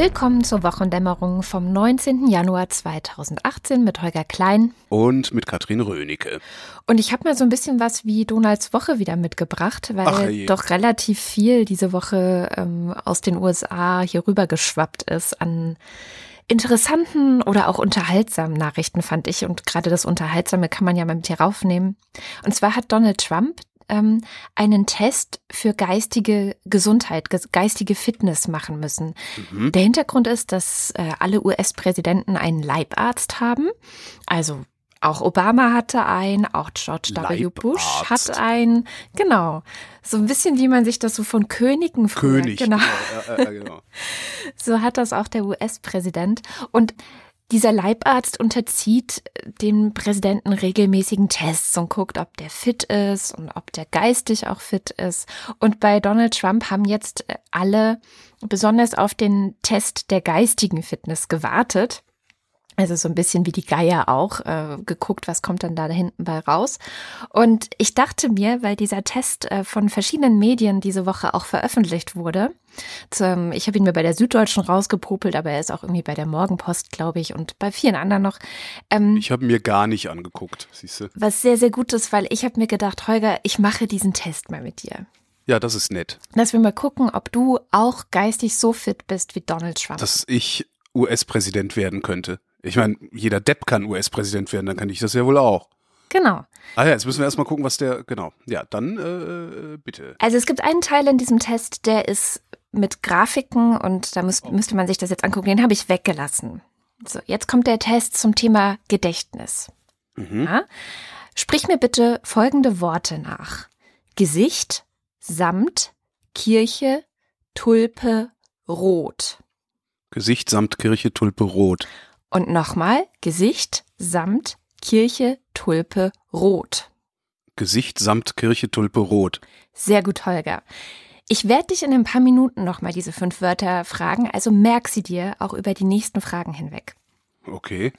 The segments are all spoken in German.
Willkommen zur Wochendämmerung vom 19. Januar 2018 mit Holger Klein und mit Katrin Rönecke. Und ich habe mal so ein bisschen was wie Donalds Woche wieder mitgebracht, weil doch relativ viel diese Woche ähm, aus den USA hier rüber geschwappt ist an interessanten oder auch unterhaltsamen Nachrichten, fand ich. Und gerade das Unterhaltsame kann man ja mal mit hier raufnehmen. Und zwar hat Donald Trump ähm, einen Test für geistige Gesundheit, geistige Fitness machen müssen. Mhm. Der Hintergrund ist, dass äh, alle US-Präsidenten einen Leibarzt haben. Also auch Obama hatte einen, auch George W. Bush hat einen. Genau. So ein bisschen wie man sich das so von Königen früher, König, genau. genau, so hat das auch der US-Präsident. Und dieser Leibarzt unterzieht dem Präsidenten regelmäßigen Tests und guckt, ob der fit ist und ob der geistig auch fit ist. Und bei Donald Trump haben jetzt alle besonders auf den Test der geistigen Fitness gewartet. Also so ein bisschen wie die Geier auch, äh, geguckt, was kommt dann da hinten bei raus. Und ich dachte mir, weil dieser Test äh, von verschiedenen Medien diese Woche auch veröffentlicht wurde, zum, ich habe ihn mir bei der Süddeutschen rausgepopelt, aber er ist auch irgendwie bei der Morgenpost, glaube ich, und bei vielen anderen noch. Ähm, ich habe mir gar nicht angeguckt, siehst du. Was sehr, sehr gut ist, weil ich habe mir gedacht, Holger, ich mache diesen Test mal mit dir. Ja, das ist nett. Dass wir mal gucken, ob du auch geistig so fit bist wie Donald Trump. Dass ich US-Präsident werden könnte. Ich meine, jeder Depp kann US-Präsident werden, dann kann ich das ja wohl auch. Genau. Ah ja, jetzt müssen wir erstmal gucken, was der, genau. Ja, dann äh, bitte. Also es gibt einen Teil in diesem Test, der ist mit Grafiken und da muss, müsste man sich das jetzt angucken, den habe ich weggelassen. So, jetzt kommt der Test zum Thema Gedächtnis. Mhm. Ja? Sprich mir bitte folgende Worte nach. Gesicht, Samt, Kirche, Tulpe, Rot. Gesicht, Samt, Kirche, Tulpe, Rot. Und nochmal Gesicht samt Kirche, Tulpe, Rot. Gesicht samt Kirche, Tulpe, Rot. Sehr gut, Holger. Ich werde dich in ein paar Minuten nochmal diese fünf Wörter fragen, also merk sie dir auch über die nächsten Fragen hinweg. Okay.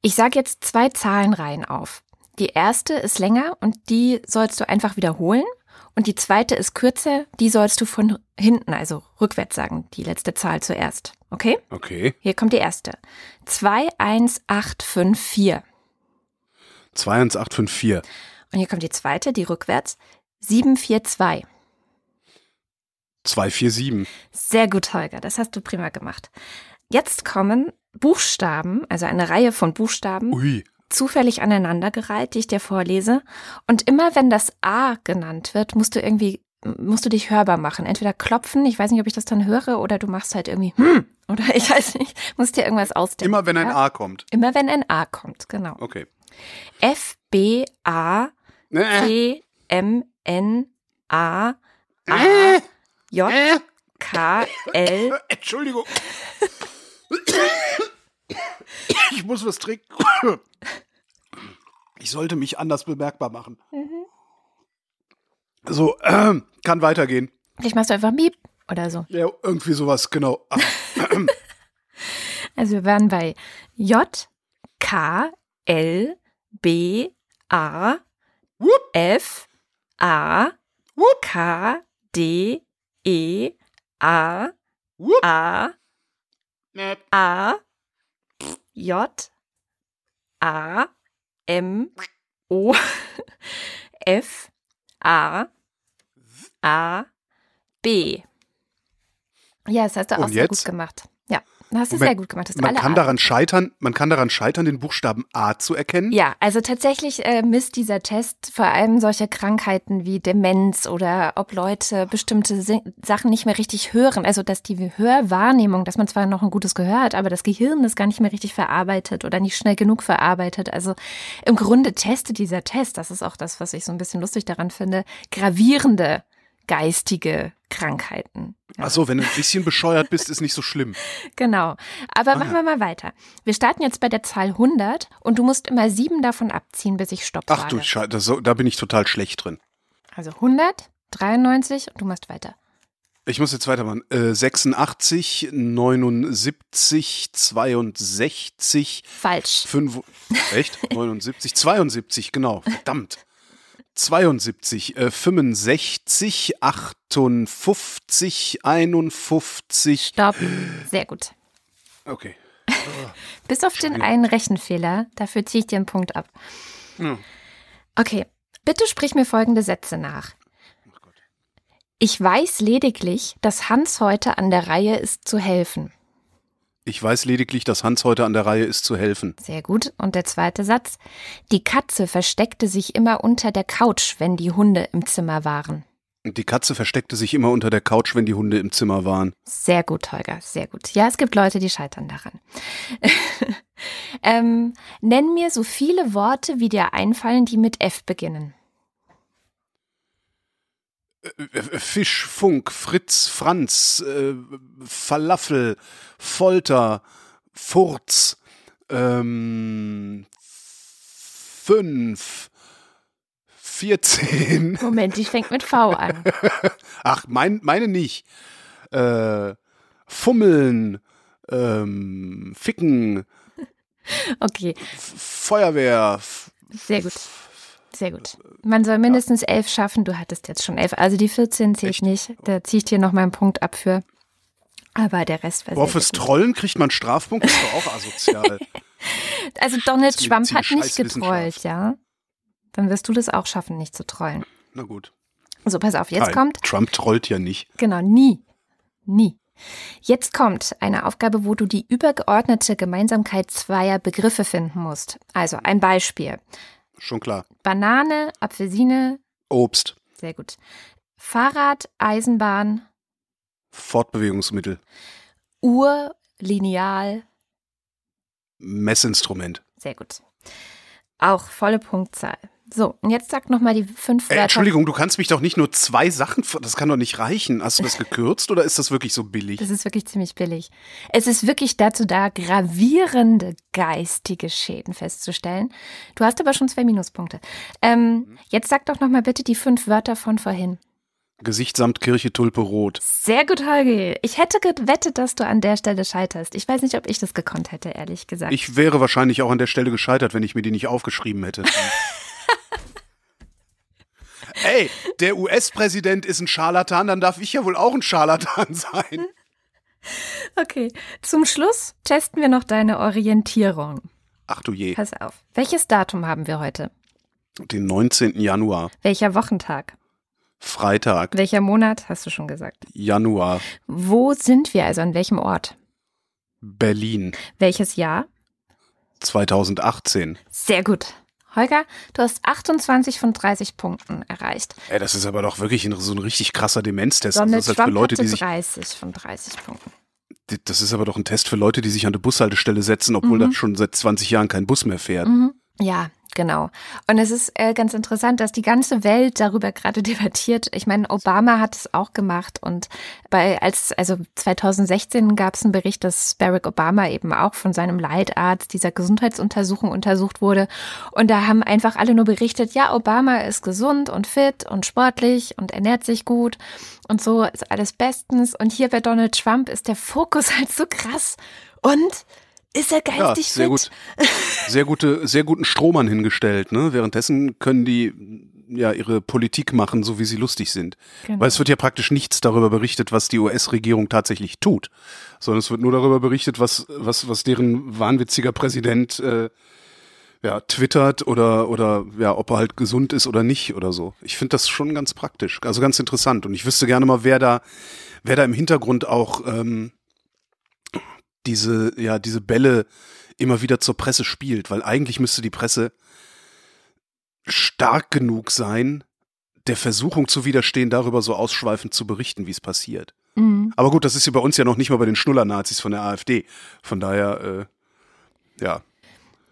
Ich sage jetzt zwei Zahlenreihen auf. Die erste ist länger und die sollst du einfach wiederholen. Und die zweite ist kürzer, die sollst du von hinten, also rückwärts sagen, die letzte Zahl zuerst. Okay? Okay. Hier kommt die erste. 21854. 21854. Und hier kommt die zweite, die rückwärts. 742. 247. Sehr gut, Holger. Das hast du prima gemacht. Jetzt kommen Buchstaben, also eine Reihe von Buchstaben. Ui zufällig aneinandergereiht, die ich dir vorlese. Und immer wenn das A genannt wird, musst du irgendwie, musst du dich hörbar machen. Entweder klopfen, ich weiß nicht, ob ich das dann höre, oder du machst halt irgendwie, hm, oder ich weiß nicht, musst dir irgendwas ausdenken. Immer wenn ein ja? A kommt. Immer wenn ein A kommt, genau. Okay. F, B, A, T, M, N, A, A, J, K, L. Entschuldigung. Ich muss was trinken. Ich sollte mich anders bemerkbar machen. Mhm. So, äh, kann weitergehen. Vielleicht machst du einfach Miep oder so. Ja, irgendwie sowas, genau. also wir waren bei J, K, L, B, A, Whoop. F, A, Whoop. K, D, E, A, Whoop. A, A, J, A, M, O, F, A, A, B. Ja, das hast du auch sehr gut gemacht. Ja. Hast du sehr gut gemacht. man kann daran scheitern, man kann daran scheitern, den Buchstaben A zu erkennen. Ja, also tatsächlich äh, misst dieser Test vor allem solche Krankheiten wie Demenz oder ob Leute bestimmte Sachen nicht mehr richtig hören. Also dass die Hörwahrnehmung, dass man zwar noch ein gutes Gehör hat, aber das Gehirn das gar nicht mehr richtig verarbeitet oder nicht schnell genug verarbeitet. Also im Grunde testet dieser Test, das ist auch das, was ich so ein bisschen lustig daran finde, gravierende geistige Krankheiten. Ja. Ach so, wenn du ein bisschen bescheuert bist, ist nicht so schlimm. Genau. Aber ah, machen wir mal weiter. Wir starten jetzt bei der Zahl 100 und du musst immer sieben davon abziehen, bis ich stopp Ach du Scheiße, da bin ich total schlecht drin. Also 100, 93 und du machst weiter. Ich muss jetzt weitermachen. Äh, 86, 79, 62. Falsch. 5, echt? 79, 72, genau. Verdammt. 72, äh, 65, 58, 51. Stopp. Sehr gut. Okay. Bis auf den einen Rechenfehler, dafür ziehe ich dir einen Punkt ab. Ja. Okay, bitte sprich mir folgende Sätze nach. Ich weiß lediglich, dass Hans heute an der Reihe ist zu helfen. Ich weiß lediglich, dass Hans heute an der Reihe ist zu helfen. Sehr gut. Und der zweite Satz. Die Katze versteckte sich immer unter der Couch, wenn die Hunde im Zimmer waren. Die Katze versteckte sich immer unter der Couch, wenn die Hunde im Zimmer waren. Sehr gut, Holger, sehr gut. Ja, es gibt Leute, die scheitern daran. ähm, nenn mir so viele Worte, wie dir einfallen, die mit F beginnen. Fisch, Funk, Fritz, Franz, äh, Falafel, Folter, Furz, ähm, fünf, 14. Moment, die fängt mit V an. Ach, mein, meine nicht. Äh, Fummeln, ähm, Ficken, Okay, Feuerwehr. sehr gut. Sehr gut. Man soll mindestens elf schaffen. Du hattest jetzt schon elf. Also die 14 zählt Echt? nicht. Da ziehe ich dir noch mal einen Punkt ab für. Aber der Rest war Boah, fürs. Trollen kriegt man Strafpunkt, das ist doch auch asozial. Also Donald Trump hat nicht getrollt, ja? Dann wirst du das auch schaffen, nicht zu trollen. Na gut. So, pass auf, jetzt Nein, kommt Trump trollt ja nicht. Genau, nie. Nie. Jetzt kommt eine Aufgabe, wo du die übergeordnete Gemeinsamkeit zweier Begriffe finden musst. Also ein Beispiel. Schon klar. Banane, Apfelsine, Obst, sehr gut. Fahrrad, Eisenbahn, Fortbewegungsmittel, Uhr, Lineal, Messinstrument. sehr gut. Auch volle Punktzahl. So, und jetzt sag nochmal die fünf Äh, Wörter. Entschuldigung, du kannst mich doch nicht nur zwei Sachen, das kann doch nicht reichen. Hast du das gekürzt oder ist das wirklich so billig? Das ist wirklich ziemlich billig. Es ist wirklich dazu da, gravierende geistige Schäden festzustellen. Du hast aber schon zwei Minuspunkte. Ähm, jetzt sag doch nochmal bitte die fünf Wörter von vorhin. Gesicht samt Kirche, Tulpe, Rot. Sehr gut, Holgi. Ich hätte gewettet, dass du an der Stelle scheiterst. Ich weiß nicht, ob ich das gekonnt hätte, ehrlich gesagt. Ich wäre wahrscheinlich auch an der Stelle gescheitert, wenn ich mir die nicht aufgeschrieben hätte. Ey, der US-Präsident ist ein Scharlatan, dann darf ich ja wohl auch ein Scharlatan sein. okay, zum Schluss testen wir noch deine Orientierung. Ach du je, Pass auf. Welches Datum haben wir heute? den 19. Januar, Welcher Wochentag? Freitag, Welcher Monat? Hast du schon gesagt. Januar, Wo sind wir, also an welchem Ort? Berlin, Welches Jahr? 2018. Sehr gut. Holger, du hast 28 von 30 Punkten erreicht. Ey, das ist aber doch wirklich ein, so ein richtig krasser Demenztest. Donald das ist halt für Leute, die sich, 30 von 30 Punkten. das ist aber doch ein Test für Leute, die sich an der Bushaltestelle setzen, obwohl Mhm. da schon seit 20 Jahren kein Bus mehr fährt. Ja, genau. Und es ist äh, ganz interessant, dass die ganze Welt darüber gerade debattiert. Ich meine, Obama hat es auch gemacht und bei als also 2016 gab es einen Bericht, dass Barack Obama eben auch von seinem Leitarzt dieser Gesundheitsuntersuchung untersucht wurde und da haben einfach alle nur berichtet, ja, Obama ist gesund und fit und sportlich und ernährt sich gut und so ist alles bestens und hier bei Donald Trump ist der Fokus halt so krass und ist er Ja, geistig sehr fit? gut. Sehr gute, sehr guten Strohmann hingestellt, ne? Währenddessen können die ja ihre Politik machen, so wie sie lustig sind. Genau. Weil es wird ja praktisch nichts darüber berichtet, was die US-Regierung tatsächlich tut, sondern es wird nur darüber berichtet, was, was, was deren wahnwitziger Präsident äh, ja, twittert oder, oder ja, ob er halt gesund ist oder nicht oder so. Ich finde das schon ganz praktisch, also ganz interessant. Und ich wüsste gerne mal, wer da, wer da im Hintergrund auch ähm, diese, ja, diese Bälle immer wieder zur Presse spielt, weil eigentlich müsste die Presse stark genug sein, der Versuchung zu widerstehen, darüber so ausschweifend zu berichten, wie es passiert. Mhm. Aber gut, das ist ja bei uns ja noch nicht mal bei den Schnuller-Nazis von der AfD. Von daher, äh, ja,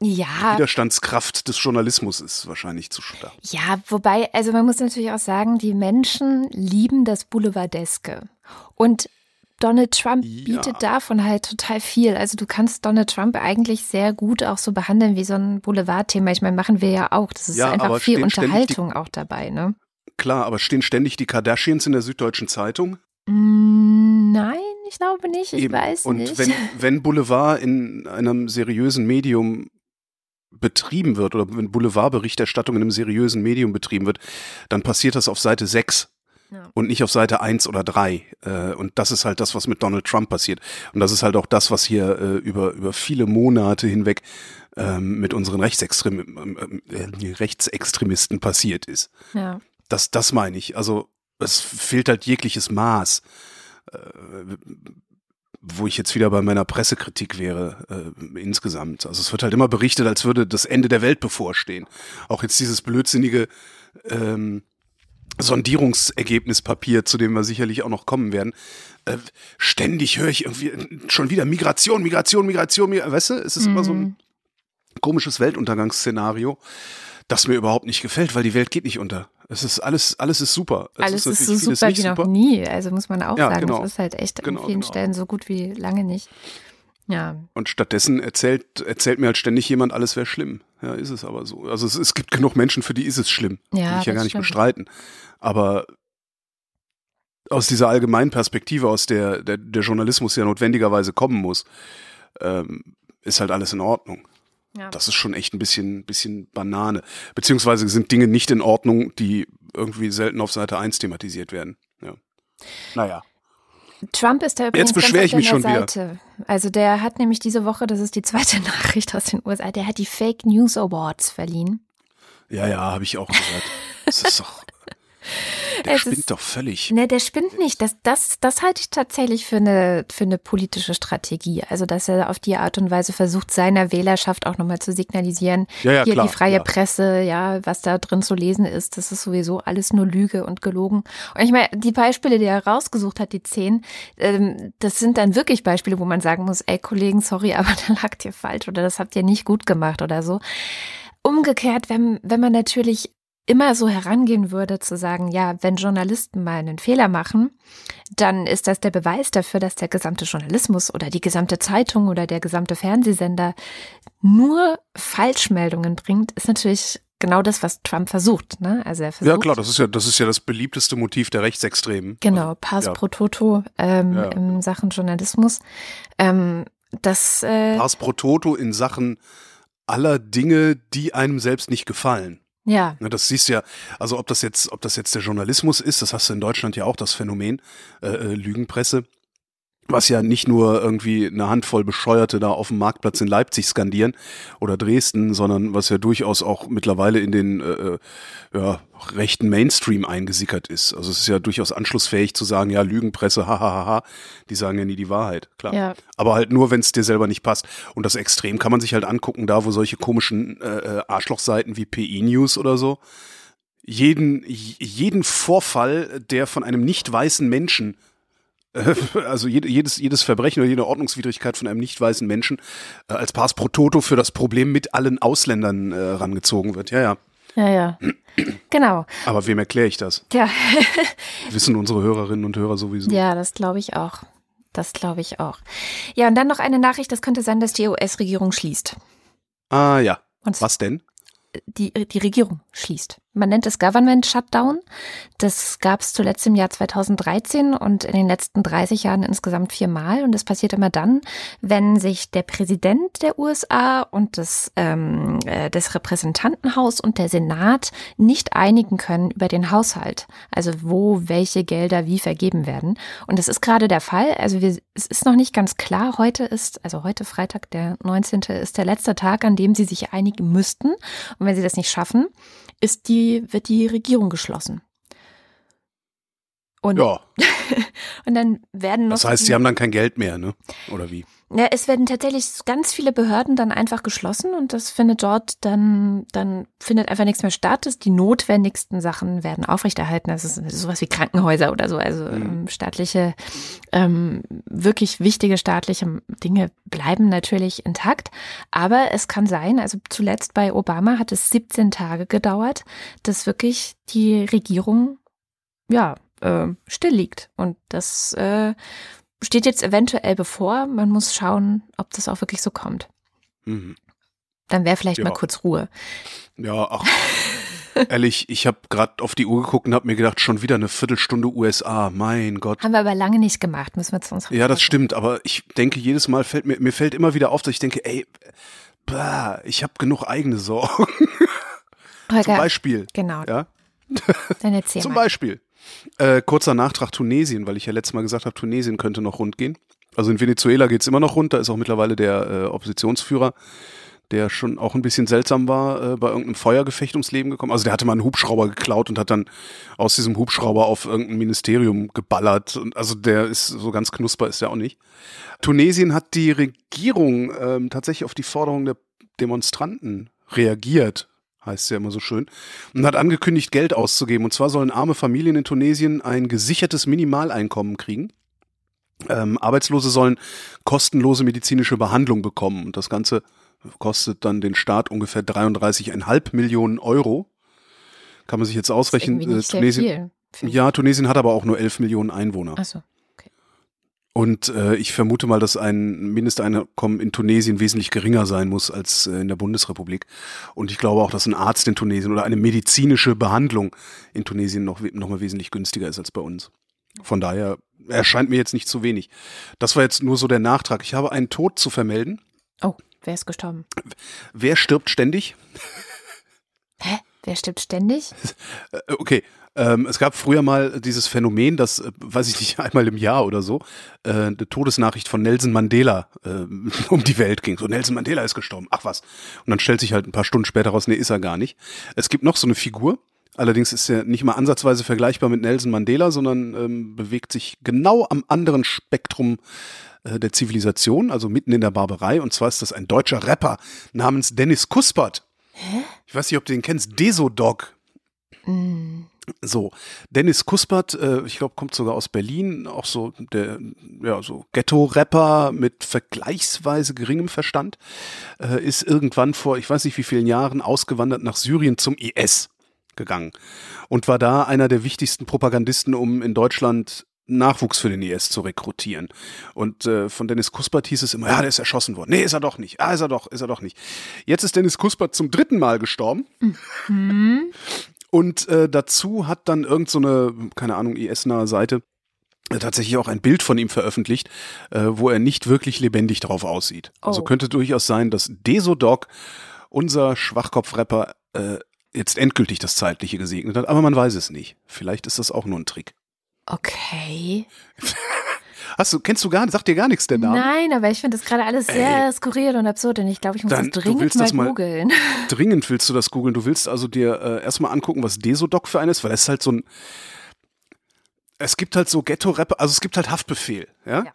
die Ja, Widerstandskraft des Journalismus ist wahrscheinlich zu stark. ja, wobei, also man muss natürlich auch sagen, die Menschen lieben das Boulevardeske. Und Donald Trump Ja. bietet davon halt total viel. Also du kannst Donald Trump eigentlich sehr gut auch so behandeln wie so ein Boulevardthema. Ich meine, machen wir ja auch. Das ist Ja, einfach viel ständig die- Unterhaltung auch dabei, ne? Klar, aber stehen ständig die Kardashians in der Süddeutschen Zeitung? Mm, Nein, ich glaube nicht. Ich Eben. weiß Und nicht. wenn, wenn Boulevard in einem seriösen Medium betrieben wird oder wenn Boulevardberichterstattung in einem seriösen Medium betrieben wird, dann passiert das auf Seite 6 ja. und nicht auf Seite 1 oder 3. Äh, und das ist halt das, was mit Donald Trump passiert. Und das ist halt auch das, was hier äh, über, über viele Monate hinweg ähm, mit unseren Rechtsextrem äh, Rechtsextremisten passiert ist. Ja. Das, das meine ich. Also es fehlt halt jegliches Maß. Äh, wo ich jetzt wieder bei meiner Pressekritik wäre äh, insgesamt. Also es wird halt immer berichtet, als würde das Ende der Welt bevorstehen. Auch jetzt dieses blödsinnige ähm, Sondierungsergebnispapier, zu dem wir sicherlich auch noch kommen werden. Äh, ständig höre ich irgendwie schon wieder Migration, Migration, Migration, Migration. Weißt du, es ist mhm. immer so ein mhm. komisches Weltuntergangsszenario, das mir überhaupt nicht gefällt, weil die Welt geht nicht unter. Es ist alles, alles ist super. Es alles ist, ist so super wie super. noch nie. Also muss man auch ja, sagen, genau. es ist halt echt genau, an vielen genau. Stellen so gut wie lange nicht. Ja. Und stattdessen erzählt, erzählt mir halt ständig jemand, alles wäre schlimm. Ja, ist es aber so. Also es, es gibt genug Menschen, für die ist es schlimm. Ja, Will ich ja gar nicht stimmt. bestreiten. Aber aus dieser allgemeinen Perspektive, aus der der, der Journalismus ja notwendigerweise kommen muss, ähm, ist halt alles in Ordnung. Ja. Das ist schon echt ein bisschen, bisschen Banane. Beziehungsweise sind Dinge nicht in Ordnung, die irgendwie selten auf Seite 1 thematisiert werden. Ja. Naja. Trump ist da übrigens Jetzt beschwere ich mich schon Seite. wieder. Also der hat nämlich diese Woche, das ist die zweite Nachricht aus den USA, der hat die Fake News Awards verliehen. Ja, ja, habe ich auch gehört. Das ist doch der es spinnt ist, doch völlig. Ne, der spinnt nicht. Das, das, das halte ich tatsächlich für eine, für eine politische Strategie. Also, dass er auf die Art und Weise versucht, seiner Wählerschaft auch nochmal zu signalisieren, ja, ja, hier klar, die freie ja. Presse, ja, was da drin zu lesen ist, das ist sowieso alles nur Lüge und gelogen. Und ich meine, die Beispiele, die er rausgesucht hat, die zehn, ähm, das sind dann wirklich Beispiele, wo man sagen muss, ey Kollegen, sorry, aber da lagt ihr falsch oder das habt ihr nicht gut gemacht oder so. Umgekehrt, wenn, wenn man natürlich immer so herangehen würde, zu sagen, ja, wenn Journalisten mal einen Fehler machen, dann ist das der Beweis dafür, dass der gesamte Journalismus oder die gesamte Zeitung oder der gesamte Fernsehsender nur Falschmeldungen bringt, ist natürlich genau das, was Trump versucht. Ne? Also er versucht, ja klar, das ist ja das ist ja das beliebteste Motiv der Rechtsextremen. Genau, also, Pass ja. pro Toto ähm, ja. in Sachen Journalismus. Ähm, das äh, Pass pro Toto in Sachen aller Dinge, die einem selbst nicht gefallen. Ja. Ne, das siehst du ja, also ob das jetzt, ob das jetzt der Journalismus ist, das hast du in Deutschland ja auch das Phänomen, äh, äh, Lügenpresse, was ja nicht nur irgendwie eine Handvoll Bescheuerte da auf dem Marktplatz in Leipzig skandieren oder Dresden, sondern was ja durchaus auch mittlerweile in den äh, äh ja, rechten Mainstream eingesickert ist. Also es ist ja durchaus anschlussfähig zu sagen, ja, Lügenpresse, hahaha, die sagen ja nie die Wahrheit, klar. Ja. Aber halt nur, wenn es dir selber nicht passt. Und das Extrem kann man sich halt angucken, da wo solche komischen äh, äh Arschlochseiten wie PI News oder so jeden, jeden Vorfall, der von einem nicht weißen Menschen also jedes, jedes Verbrechen oder jede Ordnungswidrigkeit von einem nicht weißen Menschen äh, als Pass pro Toto für das Problem mit allen Ausländern äh, rangezogen wird. Ja, ja. Ja, ja. Genau. Aber wem erkläre ich das? Ja. Wissen unsere Hörerinnen und Hörer sowieso. Ja, das glaube ich auch. Das glaube ich auch. Ja, und dann noch eine Nachricht, das könnte sein, dass die US-Regierung schließt. Ah ja. Und Was denn? die, die Regierung schließt. Man nennt es Government Shutdown. Das gab es zuletzt im Jahr 2013 und in den letzten 30 Jahren insgesamt viermal. Und das passiert immer dann, wenn sich der Präsident der USA und das, ähm, äh, das Repräsentantenhaus und der Senat nicht einigen können über den Haushalt. Also wo welche Gelder wie vergeben werden. Und das ist gerade der Fall. Also wir, es ist noch nicht ganz klar. Heute ist, also heute Freitag, der 19. ist der letzte Tag, an dem sie sich einigen müssten. Und wenn sie das nicht schaffen, ist die, wird die Regierung geschlossen. Und, ja. und dann werden noch. Das heißt, sie haben dann kein Geld mehr, ne? Oder wie? Ja, es werden tatsächlich ganz viele Behörden dann einfach geschlossen und das findet dort dann, dann findet einfach nichts mehr statt. Die notwendigsten Sachen werden aufrechterhalten. Das ist sowas wie Krankenhäuser oder so. Also mhm. Ähm, staatliche, ähm, wirklich wichtige staatliche Dinge bleiben natürlich intakt. Aber es kann sein, also zuletzt bei Obama hat es 17 Tage gedauert, dass wirklich die Regierung, ja, äh, still liegt. Und das äh, steht jetzt eventuell bevor. Man muss schauen, ob das auch wirklich so kommt. Mhm. Dann wäre vielleicht ja. mal kurz Ruhe. Ja, ach. Ehrlich, ich habe gerade auf die Uhr geguckt und habe mir gedacht, schon wieder eine Viertelstunde USA. Mein Gott. Haben wir aber lange nicht gemacht, müssen wir zu uns. Ja, das stimmt. Aber ich denke, jedes Mal fällt mir, mir fällt immer wieder auf, dass ich denke, ey, bah, ich habe genug eigene Sorgen. Holger, Zum Beispiel. Genau. Ja? Dann erzähl Zum mal. Beispiel. Äh, kurzer Nachtrag Tunesien, weil ich ja letztes Mal gesagt habe, Tunesien könnte noch rund gehen. Also in Venezuela geht's immer noch rund, da ist auch mittlerweile der äh, Oppositionsführer, der schon auch ein bisschen seltsam war, äh, bei irgendeinem Feuergefecht ums Leben gekommen. Also der hatte mal einen Hubschrauber geklaut und hat dann aus diesem Hubschrauber auf irgendein Ministerium geballert. Und also der ist so ganz knusper ist der auch nicht. Tunesien hat die Regierung ähm, tatsächlich auf die Forderung der Demonstranten reagiert, heißt es ja immer so schön, und hat angekündigt, Geld auszugeben. Und zwar sollen arme Familien in Tunesien ein gesichertes Minimaleinkommen kriegen. Ähm, Arbeitslose sollen kostenlose medizinische Behandlung bekommen. Und das Ganze kostet dann den Staat ungefähr 33,5 Millionen Euro. Kann man sich jetzt ausrechnen. Irgendwie nicht äh, sehr Tunesien, ja, Tunesien hat aber auch nur 11 Millionen Einwohner. Ach so. Und äh, ich vermute mal, dass ein Mindesteinkommen in Tunesien wesentlich geringer sein muss als äh, in der Bundesrepublik. Und ich glaube auch, dass ein Arzt in Tunesien oder eine medizinische Behandlung in Tunesien noch, noch mal wesentlich günstiger ist als bei uns. Von daher erscheint mir jetzt nicht zu wenig. Das war jetzt nur so der Nachtrag. Ich habe einen Tod zu vermelden. Oh, wer ist gestorben? Wer stirbt ständig? Hä? Wer stirbt ständig? Äh, Okay. Ähm, es gab früher mal dieses Phänomen, dass, äh, weiß ich nicht, einmal im Jahr oder so, äh, eine Todesnachricht von Nelson Mandela äh, um die Welt ging. So, Nelson Mandela ist gestorben. Ach was. Und dann stellt sich halt ein paar Stunden später raus, nee, ist er gar nicht. Es gibt noch so eine Figur. Allerdings ist er nicht mal ansatzweise vergleichbar mit Nelson Mandela, sondern ähm, bewegt sich genau am anderen Spektrum äh, der Zivilisation, also mitten in der Barbarei. Und zwar ist das ein deutscher Rapper namens Dennis Kuspert. Ich weiß nicht, ob du den kennst. Desodog. So, Dennis Kuspert, äh, ich glaube, kommt sogar aus Berlin, auch so der, ja, so Ghetto-Rapper mit vergleichsweise geringem Verstand, äh, ist irgendwann vor, ich weiß nicht wie vielen Jahren, ausgewandert nach Syrien zum IS gegangen und war da einer der wichtigsten Propagandisten, um in Deutschland Nachwuchs für den IS zu rekrutieren. Und äh, von Dennis Kuspert hieß es immer, ja, der ist erschossen worden. Nee, ist er doch nicht. Ah, ist er doch, ist er doch nicht. Jetzt ist Dennis Kuspert zum dritten Mal gestorben. Und äh, dazu hat dann irgend so eine, keine Ahnung, IS-nahe Seite äh, tatsächlich auch ein Bild von ihm veröffentlicht, äh, wo er nicht wirklich lebendig drauf aussieht. Also Oh. könnte durchaus sein, dass Desodog, unser Schwachkopf-Rapper, äh, jetzt endgültig das Zeitliche gesegnet hat, aber man weiß es nicht. Vielleicht ist das auch nur ein Trick. Okay. Hast du, kennst du gar, sagt dir gar nichts der Name? Nein, aber ich finde das gerade alles sehr skurril und absurd und ich glaube, ich muss Dann, das dringend mal das mal- googeln. Dringend willst du das googeln. Du willst also dir äh, erstmal angucken, was Desodog für eines, weil es ist halt so ein. Es gibt halt so Ghetto-Rapper, also es gibt halt Haftbefehl, ja? Ja.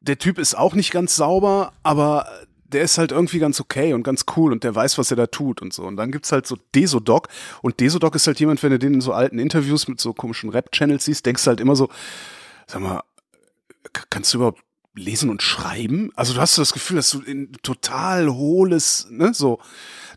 Der Typ ist auch nicht ganz sauber, aber der ist halt irgendwie ganz okay und ganz cool und der weiß, was er da tut und so. Und dann gibt's halt so Desodog und Desodog ist halt jemand, wenn du den in so alten Interviews mit so komischen Rap-Channels siehst, denkst du halt immer so, sag mal, kannst du überhaupt lesen und schreiben? Also du hast so das Gefühl, dass du in total hohles, ne, so.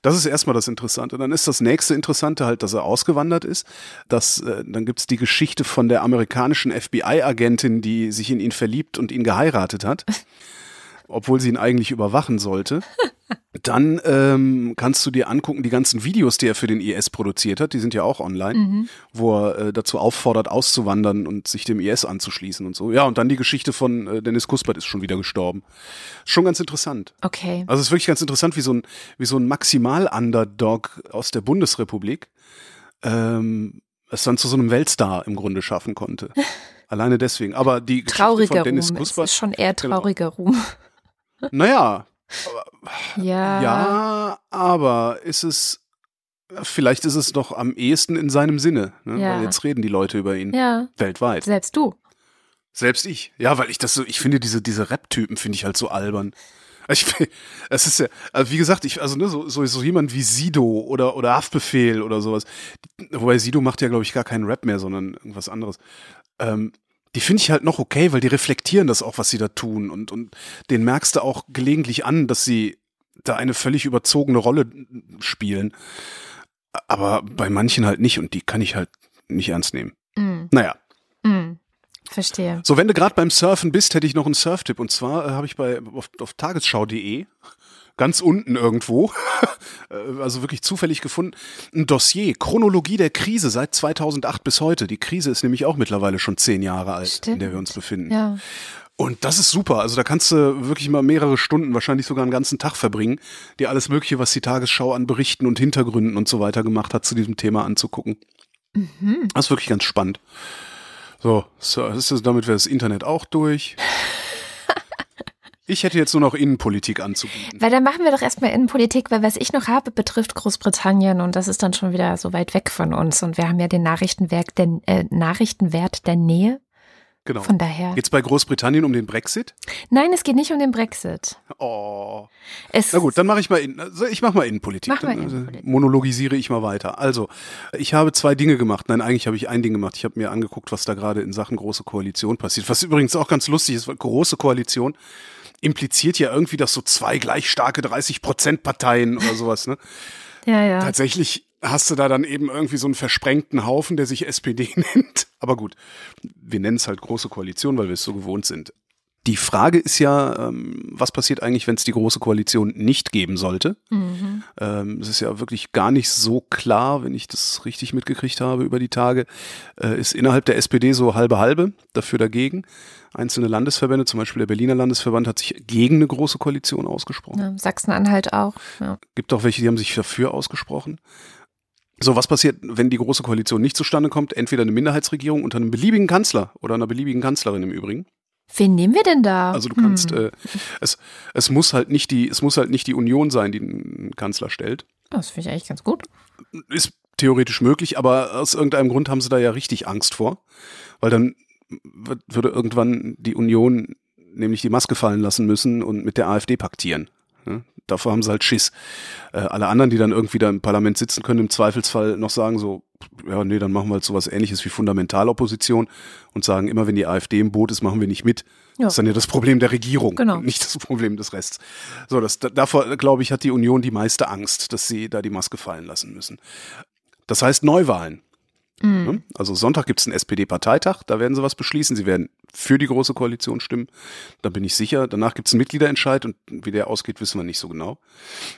Das ist erstmal das Interessante. Dann ist das nächste Interessante halt, dass er ausgewandert ist. Das, äh, dann gibt's die Geschichte von der amerikanischen FBI-Agentin, die sich in ihn verliebt und ihn geheiratet hat, obwohl sie ihn eigentlich überwachen sollte. Dann ähm, kannst du dir angucken, die ganzen Videos, die er für den IS produziert hat, die sind ja auch online, wo er äh, dazu auffordert, auszuwandern und sich dem IS anzuschließen und so. Ja, und dann die Geschichte von äh, Dennis Kuspert ist schon wieder gestorben. Schon ganz interessant. Okay. Also es ist wirklich ganz interessant, wie so ein, wie so ein Maximal-Underdog aus der Bundesrepublik ähm, es dann zu so einem Weltstar im Grunde schaffen konnte. Alleine deswegen. Aber die Geschichte Trauriger von Dennis Ruhm. Es Kuspert, ist schon eher Genau. trauriger Ruhm. naja, Ja. ja, aber ist es, vielleicht ist es doch am ehesten in seinem Sinne. Ne? Ja. Weil jetzt reden die Leute über ihn Ja. weltweit. Selbst du. Selbst ich. Ja, weil ich das so, ich finde diese, diese Rap-Typen finde ich halt so albern. Ich, es ist ja, also wie gesagt, ich, also ne, so, so, so jemand wie Sido oder, oder Haftbefehl oder sowas. Wobei Sido macht ja, glaube ich, gar keinen Rap mehr, sondern irgendwas anderes. Ähm, die finde ich halt noch okay, weil die reflektieren das auch, was sie da tun. Und, und den merkst du auch gelegentlich an, dass sie da eine völlig überzogene Rolle spielen. Aber bei manchen halt nicht und die kann ich halt nicht ernst nehmen. Mm, Naja. mm. Verstehe. So, wenn du gerade beim Surfen bist, hätte ich noch einen Surftipp. Und zwar äh, habe ich bei auf, auf tagesschau.de ganz unten irgendwo, äh, also wirklich zufällig gefunden, ein Dossier, Chronologie der Krise seit 2008 bis heute. Die Krise ist nämlich auch mittlerweile schon zehn Jahre alt, in der wir uns befinden. Ja. Und das ist super. Also da kannst du wirklich mal mehrere Stunden, wahrscheinlich sogar einen ganzen Tag verbringen, dir alles Mögliche, was die Tagesschau an Berichten und Hintergründen und so weiter gemacht hat, zu diesem Thema anzugucken. Mhm. Das ist wirklich ganz spannend. So, so das ist, damit wäre das Internet auch durch. Ich hätte jetzt nur noch Innenpolitik anzubieten. Weil dann machen wir doch erstmal Innenpolitik, weil was ich noch habe, betrifft Großbritannien und das ist dann schon wieder so weit weg von uns. Und wir haben ja den Nachrichtenwert der, äh, Nachrichtenwert der Nähe. Genau. Von daher. Geht es bei Großbritannien um den Brexit? Nein, es geht nicht um den Brexit. Oh. Es Na gut, dann mache ich mal in, also ich mache mal Innenpolitik. Mach mal dann, Innenpolitik. monologisiere ich mal weiter. Also, ich habe zwei Dinge gemacht. Nein, eigentlich habe ich ein Ding gemacht. Ich habe mir angeguckt, was da gerade in Sachen große Koalition passiert. Was übrigens auch ganz lustig ist, große Koalition impliziert ja irgendwie, dass so zwei gleich starke 30 Prozent Parteien oder sowas, ne? Ja, ja. Tatsächlich hast du da dann eben irgendwie so einen versprengten Haufen, der sich SPD nennt. Aber gut, wir nennen es halt große Koalition, weil wir es so gewohnt sind. Die Frage ist ja, ähm, was passiert eigentlich, wenn es die große Koalition nicht geben sollte? Mhm. Ähm, es ist ja wirklich gar nicht so klar, wenn ich das richtig mitgekriegt habe über die Tage. Äh, ist innerhalb der SPD so halbe halbe, dafür dagegen. Einzelne Landesverbände, zum Beispiel der Berliner Landesverband, hat sich gegen eine große Koalition ausgesprochen. Ja, Sachsen-Anhalt auch. Ja. Gibt auch welche, die haben sich dafür ausgesprochen. So, was passiert, wenn die große Koalition nicht zustande kommt? Entweder eine Minderheitsregierung unter einem beliebigen Kanzler oder einer beliebigen Kanzlerin im Übrigen. Wen nehmen wir denn da? Also du kannst, hm. äh, es, es muss halt nicht die, es muss halt nicht die Union sein, die einen Kanzler stellt. Das finde ich eigentlich ganz gut. Ist theoretisch möglich, aber aus irgendeinem Grund haben sie da ja richtig Angst vor, weil dann würde irgendwann die Union nämlich die Maske fallen lassen müssen und mit der AfD paktieren. Davor haben sie halt Schiss. Äh, alle anderen, die dann irgendwie da im Parlament sitzen können, im Zweifelsfall noch sagen so, ja, nee, dann machen wir halt sowas ähnliches wie Fundamentalopposition und sagen, immer wenn die AfD im Boot ist, machen wir nicht mit. Ja. Das ist dann ja das Problem der Regierung, genau. nicht das Problem des Rests. So, das, davor, glaube ich, hat die Union die meiste Angst, dass sie da die Maske fallen lassen müssen. Das heißt Neuwahlen. Mhm. Ne? Also Sonntag gibt es einen SPD-Parteitag, da werden sie was beschließen. Sie werden für die Große Koalition stimmen. Da bin ich sicher. Danach gibt es einen Mitgliederentscheid und wie der ausgeht, wissen wir nicht so genau.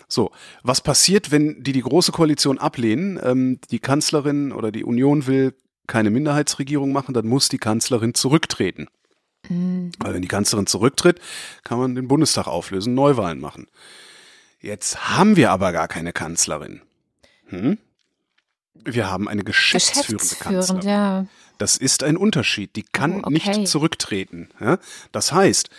So, was passiert, wenn die die Große Koalition ablehnen? Ähm, die Kanzlerin oder die Union will keine Minderheitsregierung machen, dann muss die Kanzlerin zurücktreten. Mhm. Weil wenn die Kanzlerin zurücktritt, kann man den Bundestag auflösen, Neuwahlen machen. Jetzt haben wir aber gar keine Kanzlerin. Hm? Wir haben eine geschäftsführende Kanzlerin. Ja. Das ist ein Unterschied. Die kann oh, okay. nicht zurücktreten. Ja? Das heißt,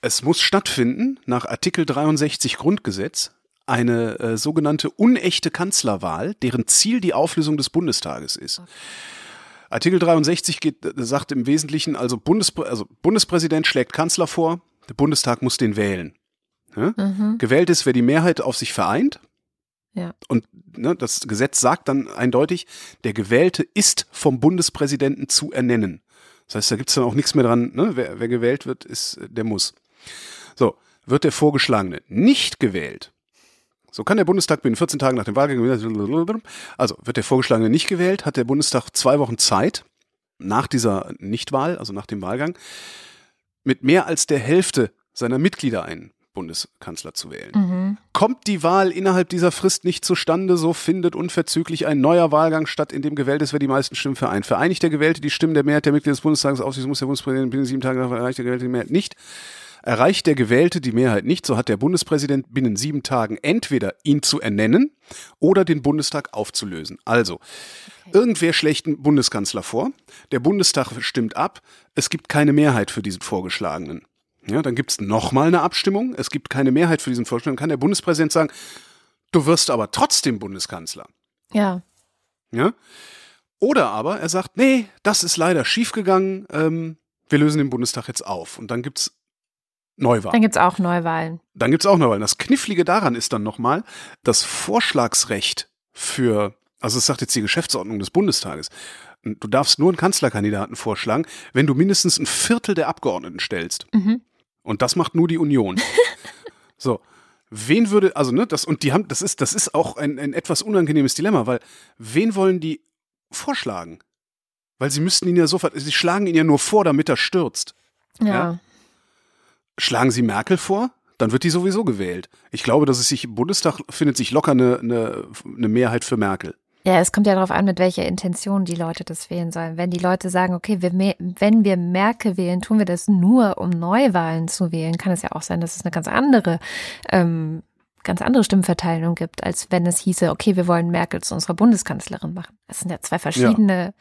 es muss stattfinden nach Artikel 63 Grundgesetz eine äh, sogenannte unechte Kanzlerwahl, deren Ziel die Auflösung des Bundestages ist. Okay. Artikel 63 geht, äh, sagt im Wesentlichen, also, Bundespr also Bundespräsident schlägt Kanzler vor, der Bundestag muss den wählen. Ja? Mhm. Gewählt ist, wer die Mehrheit auf sich vereint. Ja. Und ne, das Gesetz sagt dann eindeutig, der Gewählte ist vom Bundespräsidenten zu ernennen. Das heißt, da gibt's dann auch nichts mehr dran, ne? wer, wer gewählt wird, ist, der muss. So, wird der Vorgeschlagene nicht gewählt, so kann der Bundestag binnen 14 Tagen nach dem Wahlgang, also wird der Vorgeschlagene nicht gewählt, hat der Bundestag zwei Wochen Zeit nach dieser Nichtwahl, also nach dem Wahlgang, mit mehr als der Hälfte seiner Mitglieder einen Bundeskanzler zu wählen. Mhm. Kommt die Wahl innerhalb dieser Frist nicht zustande, so findet unverzüglich ein neuer Wahlgang statt, in dem gewählt ist, wer die meisten Stimmen vereint. Vereinigt der Gewählte die Stimmen der Mehrheit der Mitglieder des Bundestages auf, muss der Bundespräsident binnen sieben Tagen nach erreicht der Gewählte die Mehrheit nicht. Erreicht der Gewählte die Mehrheit nicht, so hat der Bundespräsident binnen sieben Tagen entweder ihn zu ernennen oder den Bundestag aufzulösen. Also, okay. irgendwer schlägt einen Bundeskanzler vor, der Bundestag stimmt ab, es gibt keine Mehrheit für diesen Vorgeschlagenen. Ja, dann gibt es nochmal eine Abstimmung. Es gibt keine Mehrheit für diesen Vorschlag. Dann kann der Bundespräsident sagen, du wirst aber trotzdem Bundeskanzler. Ja. Ja. Oder aber er sagt, nee, das ist leider schiefgegangen. Ähm, wir lösen den Bundestag jetzt auf. Und dann gibt es Neuwahlen. Dann gibt es auch Neuwahlen. Dann gibt es auch Neuwahlen. Das Knifflige daran ist dann nochmal, das Vorschlagsrecht für, also es sagt jetzt die Geschäftsordnung des Bundestages, du darfst nur einen Kanzlerkandidaten vorschlagen, wenn du mindestens ein Viertel der Abgeordneten stellst. Mhm. Und das macht nur die Union. so. Wen würde, also, ne, das, und die haben, das ist, das ist auch ein, ein etwas unangenehmes Dilemma, weil wen wollen die vorschlagen? Weil sie müssten ihn ja sofort, sie schlagen ihn ja nur vor, damit er stürzt. Ja. ja? Schlagen sie Merkel vor? Dann wird die sowieso gewählt. Ich glaube, dass es sich im Bundestag findet sich locker eine, eine, eine Mehrheit für Merkel. Ja, es kommt ja darauf an, mit welcher Intention die Leute das wählen sollen. Wenn die Leute sagen, okay, wir, wenn wir Merkel wählen, tun wir das nur, um Neuwahlen zu wählen, kann es ja auch sein, dass es eine ganz andere, ähm, ganz andere Stimmverteilung gibt, als wenn es hieße, okay, wir wollen Merkel zu unserer Bundeskanzlerin machen. Das sind ja zwei verschiedene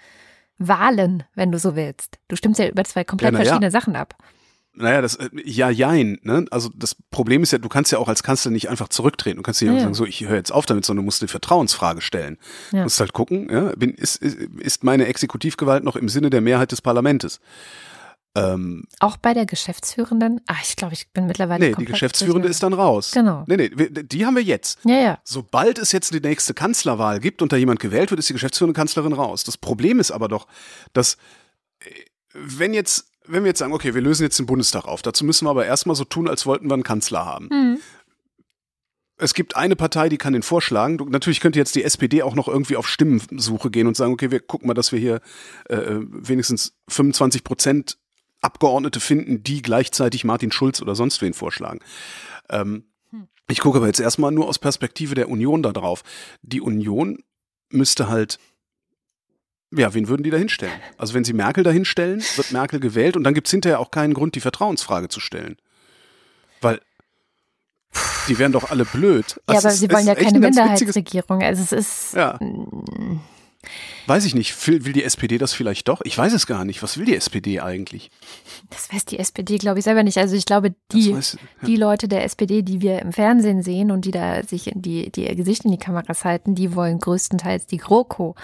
ja. Wahlen, wenn du so willst. Du stimmst ja über zwei komplett ja, verschiedene ja. Sachen ab. Naja, das, äh, ja, jein, ne? Also das Problem ist ja, du kannst ja auch als Kanzler nicht einfach zurücktreten. Du kannst nicht ja. sagen, so, ich höre jetzt auf damit, sondern du musst eine Vertrauensfrage stellen. Ja. Du musst halt gucken, ja, bin, ist, ist, meine Exekutivgewalt noch im Sinne der Mehrheit des Parlamentes? Ähm, auch bei der Geschäftsführenden? Ah, ich glaube, ich bin mittlerweile. Nee, die Geschäftsführende ist dann raus. Genau. Nee, nee, die haben wir jetzt. Ja, ja. Sobald es jetzt die nächste Kanzlerwahl gibt und da jemand gewählt wird, ist die Geschäftsführende Kanzlerin raus. Das Problem ist aber doch, dass, äh, wenn jetzt wenn wir jetzt sagen, okay, wir lösen jetzt den Bundestag auf, dazu müssen wir aber erstmal so tun, als wollten wir einen Kanzler haben. Mhm. Es gibt eine Partei, die kann den vorschlagen. Natürlich könnte jetzt die SPD auch noch irgendwie auf Stimmensuche gehen und sagen, okay, wir gucken mal, dass wir hier äh, wenigstens 25 Prozent Abgeordnete finden, die gleichzeitig Martin Schulz oder sonst wen vorschlagen. Ähm, hm. Ich gucke aber jetzt erstmal nur aus Perspektive der Union da drauf. Die Union müsste halt ja, wen würden die da hinstellen? Also wenn sie Merkel da hinstellen, wird Merkel gewählt und dann gibt es hinterher auch keinen Grund, die Vertrauensfrage zu stellen. Weil die wären doch alle blöd. Ja, also aber sie wollen ja keine Minderheitsregierung. Also es ist. Ja. Weiß ich nicht. Will, will, die SPD das vielleicht doch? Ich weiß es gar nicht. Was will die SPD eigentlich? Das weiß die SPD, glaube ich, selber nicht. Also ich glaube, die, weiß, ja. die Leute der SPD, die wir im Fernsehen sehen und die da sich in die, die ihr Gesicht in die Kameras halten, die wollen größtenteils die GroKo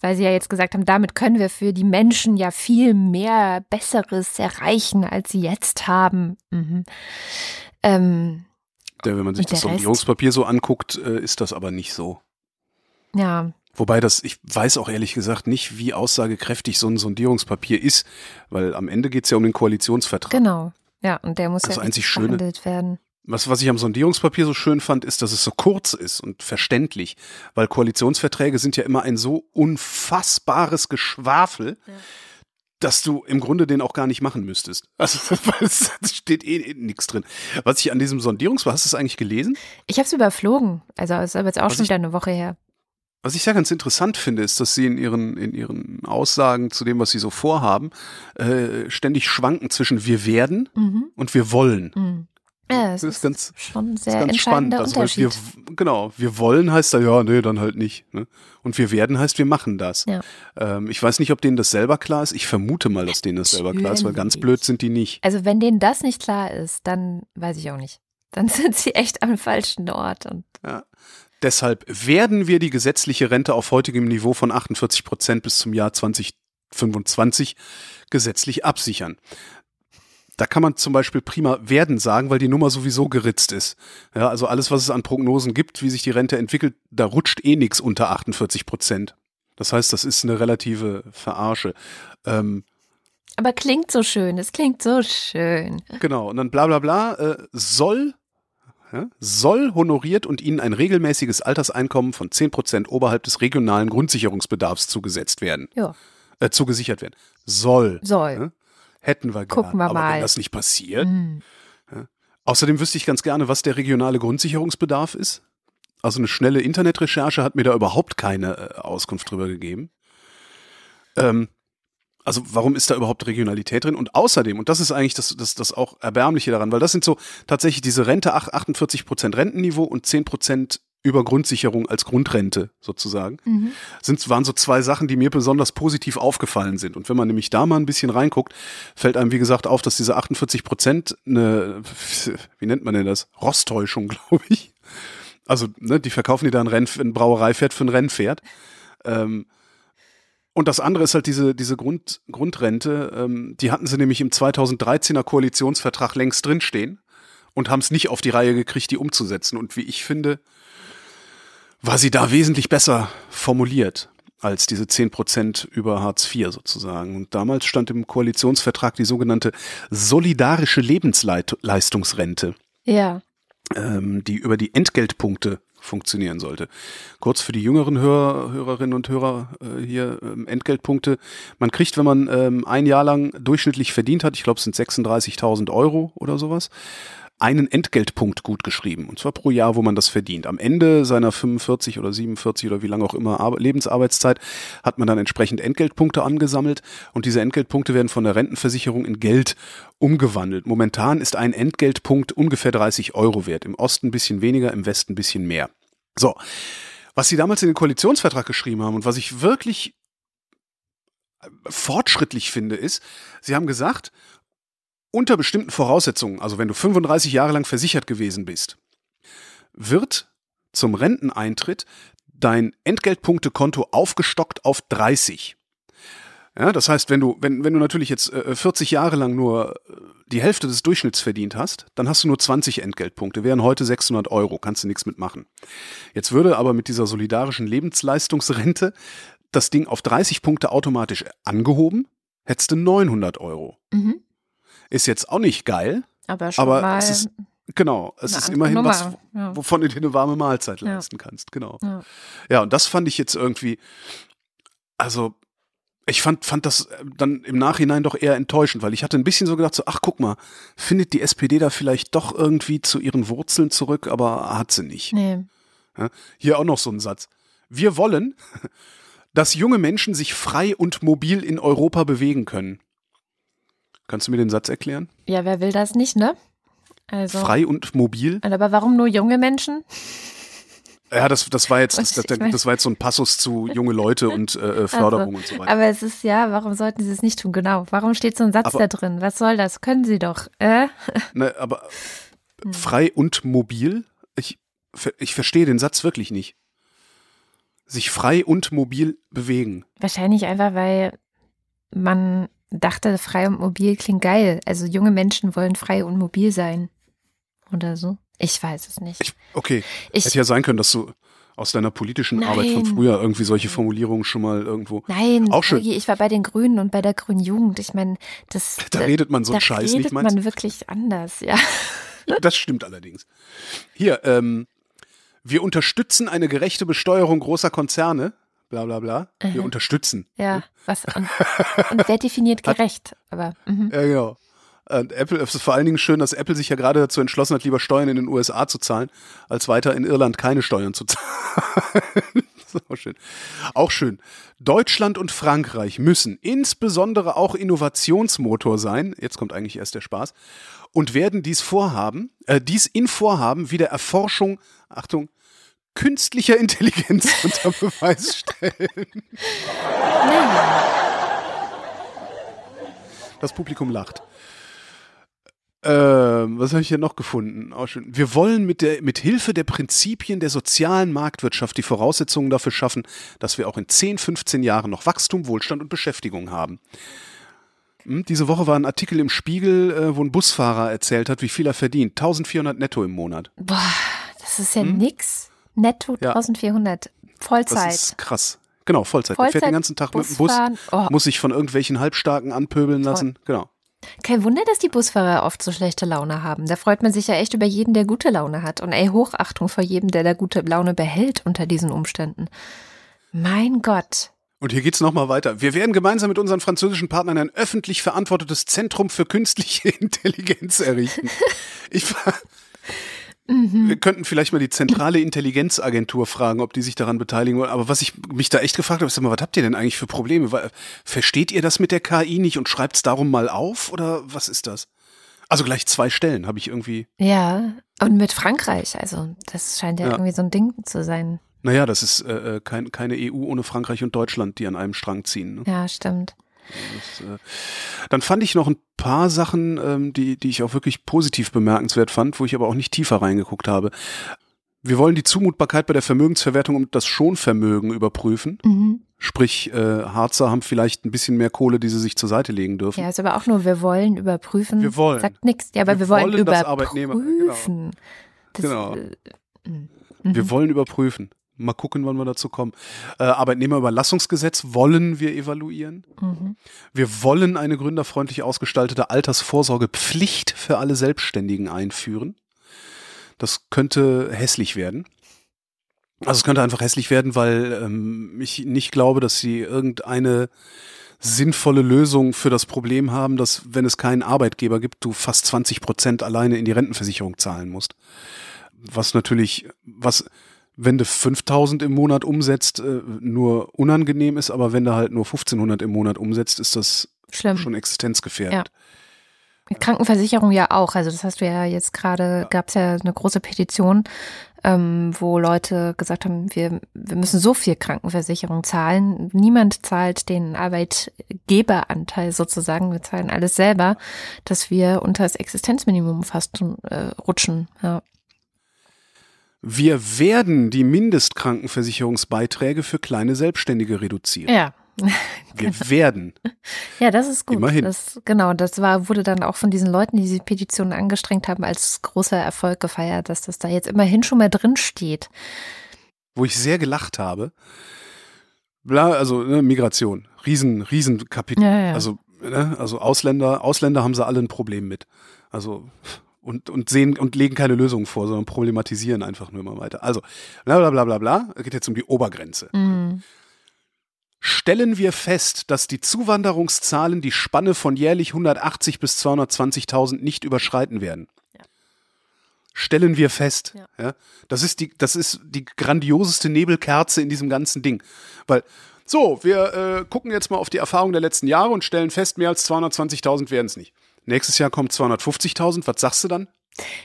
weil Sie ja jetzt gesagt haben, damit können wir für die Menschen ja viel mehr Besseres erreichen, als sie jetzt haben. Mhm. Ähm, ja, wenn man sich das Sondierungspapier so anguckt, äh, ist das aber nicht so. Ja. Wobei das, ich weiß auch ehrlich gesagt nicht, wie aussagekräftig so ein Sondierungspapier ist, weil am Ende geht es ja um den Koalitionsvertrag. Genau, ja, und der muss das ja einzig schöne, werden. Was, was ich am Sondierungspapier so schön fand, ist, dass es so kurz ist und verständlich, weil Koalitionsverträge sind ja immer ein so unfassbares Geschwafel, ja. dass du im Grunde den auch gar nicht machen müsstest. Also es steht eh, eh nichts drin. Was ich an diesem Sondierungspapier, hast du es eigentlich gelesen? Ich habe es überflogen, also es ist aber jetzt auch was schon wieder eine Woche her. Was ich sehr ganz interessant finde, ist, dass sie in ihren, in ihren Aussagen zu dem, was sie so vorhaben, äh, ständig schwanken zwischen wir werden mhm. und wir wollen. Mhm. Ja, das, das ist ganz, schon sehr ganz spannend. Also, wir, genau, wir wollen heißt da ja, nee, dann halt nicht. Ne? Und wir werden heißt, wir machen das. Ja. Ähm, ich weiß nicht, ob denen das selber klar ist. Ich vermute mal, dass denen das selber klar ist, weil ganz blöd sind die nicht. Also wenn denen das nicht klar ist, dann weiß ich auch nicht. Dann sind sie echt am falschen Ort. Und ja. Deshalb werden wir die gesetzliche Rente auf heutigem Niveau von 48 Prozent bis zum Jahr 2025 gesetzlich absichern. Da kann man zum Beispiel prima werden sagen, weil die Nummer sowieso geritzt ist. Ja, also alles, was es an Prognosen gibt, wie sich die Rente entwickelt, da rutscht eh nichts unter 48 Prozent. Das heißt, das ist eine relative Verarsche. Ähm, aber klingt so schön, es klingt so schön. Genau, und dann bla bla bla, äh, soll, ja, soll honoriert und ihnen ein regelmäßiges Alterseinkommen von 10 Prozent oberhalb des regionalen Grundsicherungsbedarfs zugesetzt werden. Ja. Äh, zugesichert werden. Soll. Soll. Ja? Hätten wir Gucken gern. wir Aber mal. wenn das nicht passiert. Mhm. Ja. Außerdem wüsste ich ganz gerne, was der regionale Grundsicherungsbedarf ist. Also eine schnelle Internetrecherche hat mir da überhaupt keine äh, Auskunft drüber gegeben. Ähm, also warum ist da überhaupt Regionalität drin? Und außerdem, und das ist eigentlich das, das, das auch Erbärmliche daran, weil das sind so tatsächlich diese Rente, 48 Prozent Rentenniveau und 10 Prozent über Grundsicherung als Grundrente sozusagen, mhm. sind, waren so zwei Sachen, die mir besonders positiv aufgefallen sind. Und wenn man nämlich da mal ein bisschen reinguckt, fällt einem, wie gesagt, auf, dass diese 48 Prozent eine, wie nennt man denn das? Rosttäuschung, glaube ich. Also, ne, die verkaufen die da ein, Renn, ein Brauereipferd für ein Rennpferd. Ähm, und das andere ist halt diese, diese Grund, Grundrente, ähm, die hatten sie nämlich im 2013er Koalitionsvertrag längst drinstehen und haben es nicht auf die Reihe gekriegt, die umzusetzen. Und wie ich finde, war sie da wesentlich besser formuliert als diese 10 Prozent über Hartz IV sozusagen. Und damals stand im Koalitionsvertrag die sogenannte solidarische Lebensleistungsrente. Ja. Ähm, die über die Entgeltpunkte funktionieren sollte. Kurz für die jüngeren Hörer, Hörerinnen und Hörer äh, hier ähm, Entgeltpunkte. Man kriegt, wenn man ähm, ein Jahr lang durchschnittlich verdient hat, ich glaube es sind 36.000 Euro oder sowas, einen Entgeltpunkt gut geschrieben. Und zwar pro Jahr, wo man das verdient. Am Ende seiner 45 oder 47 oder wie lange auch immer Lebensarbeitszeit hat man dann entsprechend Entgeltpunkte angesammelt. Und diese Entgeltpunkte werden von der Rentenversicherung in Geld umgewandelt. Momentan ist ein Entgeltpunkt ungefähr 30 Euro wert. Im Osten ein bisschen weniger, im Westen ein bisschen mehr. So. Was sie damals in den Koalitionsvertrag geschrieben haben und was ich wirklich fortschrittlich finde, ist, sie haben gesagt, unter bestimmten Voraussetzungen, also wenn du 35 Jahre lang versichert gewesen bist, wird zum Renteneintritt dein Entgeltpunktekonto aufgestockt auf 30. Ja, das heißt, wenn du, wenn, wenn du natürlich jetzt äh, 40 Jahre lang nur äh, die Hälfte des Durchschnitts verdient hast, dann hast du nur 20 Entgeltpunkte, wären heute 600 Euro, kannst du nichts mitmachen. Jetzt würde aber mit dieser solidarischen Lebensleistungsrente das Ding auf 30 Punkte automatisch angehoben, hättest du 900 Euro. Mhm. Ist jetzt auch nicht geil, aber, schon aber mal es ist Genau, es ist immerhin Nummer. was, wovon du dir eine warme Mahlzeit leisten ja. kannst, genau. Ja. ja, und das fand ich jetzt irgendwie, also ich fand, fand das dann im Nachhinein doch eher enttäuschend, weil ich hatte ein bisschen so gedacht, so, ach guck mal, findet die SPD da vielleicht doch irgendwie zu ihren Wurzeln zurück, aber hat sie nicht. Nee. Ja, hier auch noch so ein Satz. Wir wollen, dass junge Menschen sich frei und mobil in Europa bewegen können. Kannst du mir den Satz erklären? Ja, wer will das nicht, ne? Also, Frei und mobil. Aber warum nur junge Menschen? Ja, das, das war jetzt das, das, das war jetzt so ein Passus zu junge Leute und äh, äh, Förderung also, und so weiter. Aber es ist ja, warum sollten sie es nicht tun? Genau. Warum steht so ein Satz aber, da drin? Was soll das? Können sie doch. Äh? Ne, aber hm. frei und mobil? Ich, ich verstehe den Satz wirklich nicht. Sich frei und mobil bewegen. Wahrscheinlich einfach, weil man dachte, frei und mobil klingt geil. Also junge Menschen wollen frei und mobil sein. Oder so. Ich weiß es nicht. Ich, okay. Ich, Hätte ja sein können, dass du aus deiner politischen Nein. Arbeit von früher irgendwie solche Formulierungen schon mal irgendwo. Nein, auch schön. ich war bei den Grünen und bei der Grünen Jugend. Ich meine, das. Da, da redet man so einen Scheiß nicht, Da redet man wirklich anders, ja. Das stimmt allerdings. Hier, ähm, wir unterstützen eine gerechte Besteuerung großer Konzerne bla bla bla. Wir mhm. unterstützen. Ja, was und, und wer definiert gerecht? Aber mhm. ja genau. Und Apple, es ist vor allen Dingen schön, dass Apple sich ja gerade dazu entschlossen hat, lieber Steuern in den USA zu zahlen, als weiter in Irland keine Steuern zu zahlen. auch schön. Auch schön. Deutschland und Frankreich müssen insbesondere auch Innovationsmotor sein. Jetzt kommt eigentlich erst der Spaß. Und werden dies Vorhaben, äh, dies in Vorhaben wie der Erforschung, Achtung, künstlicher Intelligenz unter Beweis stellen. Das Publikum lacht. Ähm, was habe ich hier noch gefunden? Oh, Wir wollen mit, der, mit Hilfe der Prinzipien der sozialen Marktwirtschaft die Voraussetzungen dafür schaffen, dass wir auch in 10, 15 Jahren noch Wachstum, Wohlstand und Beschäftigung haben. Hm, diese Woche war ein Artikel im Spiegel, äh, wo ein Busfahrer erzählt hat, wie viel er verdient. 1400 netto im Monat. Boah, das ist ja hm? nix. Netto ja. 1400. Vollzeit. Das ist krass. Genau, Vollzeit. Vollzeit der fährt den ganzen Tag Bus mit dem Bus, oh. muss sich von irgendwelchen Halbstarken anpöbeln lassen. Toll. Genau. Kein Wunder, dass die Busfahrer oft so schlechte Laune haben. Da freut man sich ja echt über jeden, der gute Laune hat. Und ey, Hochachtung vor jedem, der da gute Laune behält unter diesen Umständen. Mein Gott. Und hier geht's nochmal weiter. Wir werden gemeinsam mit unseren französischen Partnern ein öffentlich verantwortetes Zentrum für künstliche Intelligenz errichten. Ich war, Mhm. Wir könnten vielleicht mal die zentrale Intelligenzagentur fragen, ob die sich daran beteiligen wollen. Aber was ich mich da echt gefragt habe, ist immer, was habt ihr denn eigentlich für Probleme? Versteht ihr das mit der KI nicht und schreibt es darum mal auf? Oder was ist das? Also gleich zwei Stellen habe ich irgendwie. Ja, und mit Frankreich. Also das scheint ja, ja. irgendwie so ein Ding zu sein. Naja, das ist äh, äh kein, keine EU ohne Frankreich und Deutschland, die an einem Strang ziehen. Ne? Ja, stimmt. Das, äh, dann fand ich noch ein paar Sachen, ähm, die, die ich auch wirklich positiv bemerkenswert fand, wo ich aber auch nicht tiefer reingeguckt habe. Wir wollen die Zumutbarkeit bei der Vermögensverwertung und das Schonvermögen überprüfen. Mhm. Sprich, äh, Harzer haben vielleicht ein bisschen mehr Kohle, die sie sich zur Seite legen dürfen. Ja, ist aber auch nur, wir wollen überprüfen. Wir wollen. Sagt nichts. Ja, aber wir, wir wollen, wollen überprüfen. Genau. Das, genau. Äh, mhm. Wir wollen überprüfen. Mal gucken, wann wir dazu kommen. Äh, Arbeitnehmerüberlassungsgesetz wollen wir evaluieren. Mhm. Wir wollen eine gründerfreundlich ausgestaltete Altersvorsorgepflicht für alle Selbstständigen einführen. Das könnte hässlich werden. Also es könnte einfach hässlich werden, weil ähm, ich nicht glaube, dass sie irgendeine sinnvolle Lösung für das Problem haben, dass wenn es keinen Arbeitgeber gibt, du fast 20 Prozent alleine in die Rentenversicherung zahlen musst. Was natürlich, was, wenn du 5000 im Monat umsetzt, äh, nur unangenehm ist, aber wenn du halt nur 1500 im Monat umsetzt, ist das Schlimm. schon existenzgefährdend. Ja. Krankenversicherung ja auch. Also das hast du ja jetzt gerade, ja. gab es ja eine große Petition, ähm, wo Leute gesagt haben, wir, wir müssen so viel Krankenversicherung zahlen. Niemand zahlt den Arbeitgeberanteil sozusagen. Wir zahlen alles selber, dass wir unter das Existenzminimum fast äh, rutschen. Ja. Wir werden die Mindestkrankenversicherungsbeiträge für kleine Selbstständige reduzieren. Ja. Wir genau. werden. Ja, das ist gut. Immerhin. Das, genau, das war, wurde dann auch von diesen Leuten, die diese Petition angestrengt haben, als großer Erfolg gefeiert, dass das da jetzt immerhin schon mal drin steht. Wo ich sehr gelacht habe. Bla, also ne, Migration, riesen, riesen Kapitel. Ja, ja. Also, ne, also Ausländer, Ausländer haben sie alle ein Problem mit. Also und, und sehen und legen keine Lösung vor, sondern problematisieren einfach nur immer weiter. Also, bla bla bla bla bla. Es geht jetzt um die Obergrenze. Mhm. Stellen wir fest, dass die Zuwanderungszahlen die Spanne von jährlich 180 bis 220.000 nicht überschreiten werden. Ja. Stellen wir fest. Ja. ja. Das ist die, das ist die grandioseste Nebelkerze in diesem ganzen Ding. Weil, so, wir äh, gucken jetzt mal auf die Erfahrung der letzten Jahre und stellen fest, mehr als 220.000 werden es nicht. Nächstes Jahr kommt 250.000. Was sagst du dann?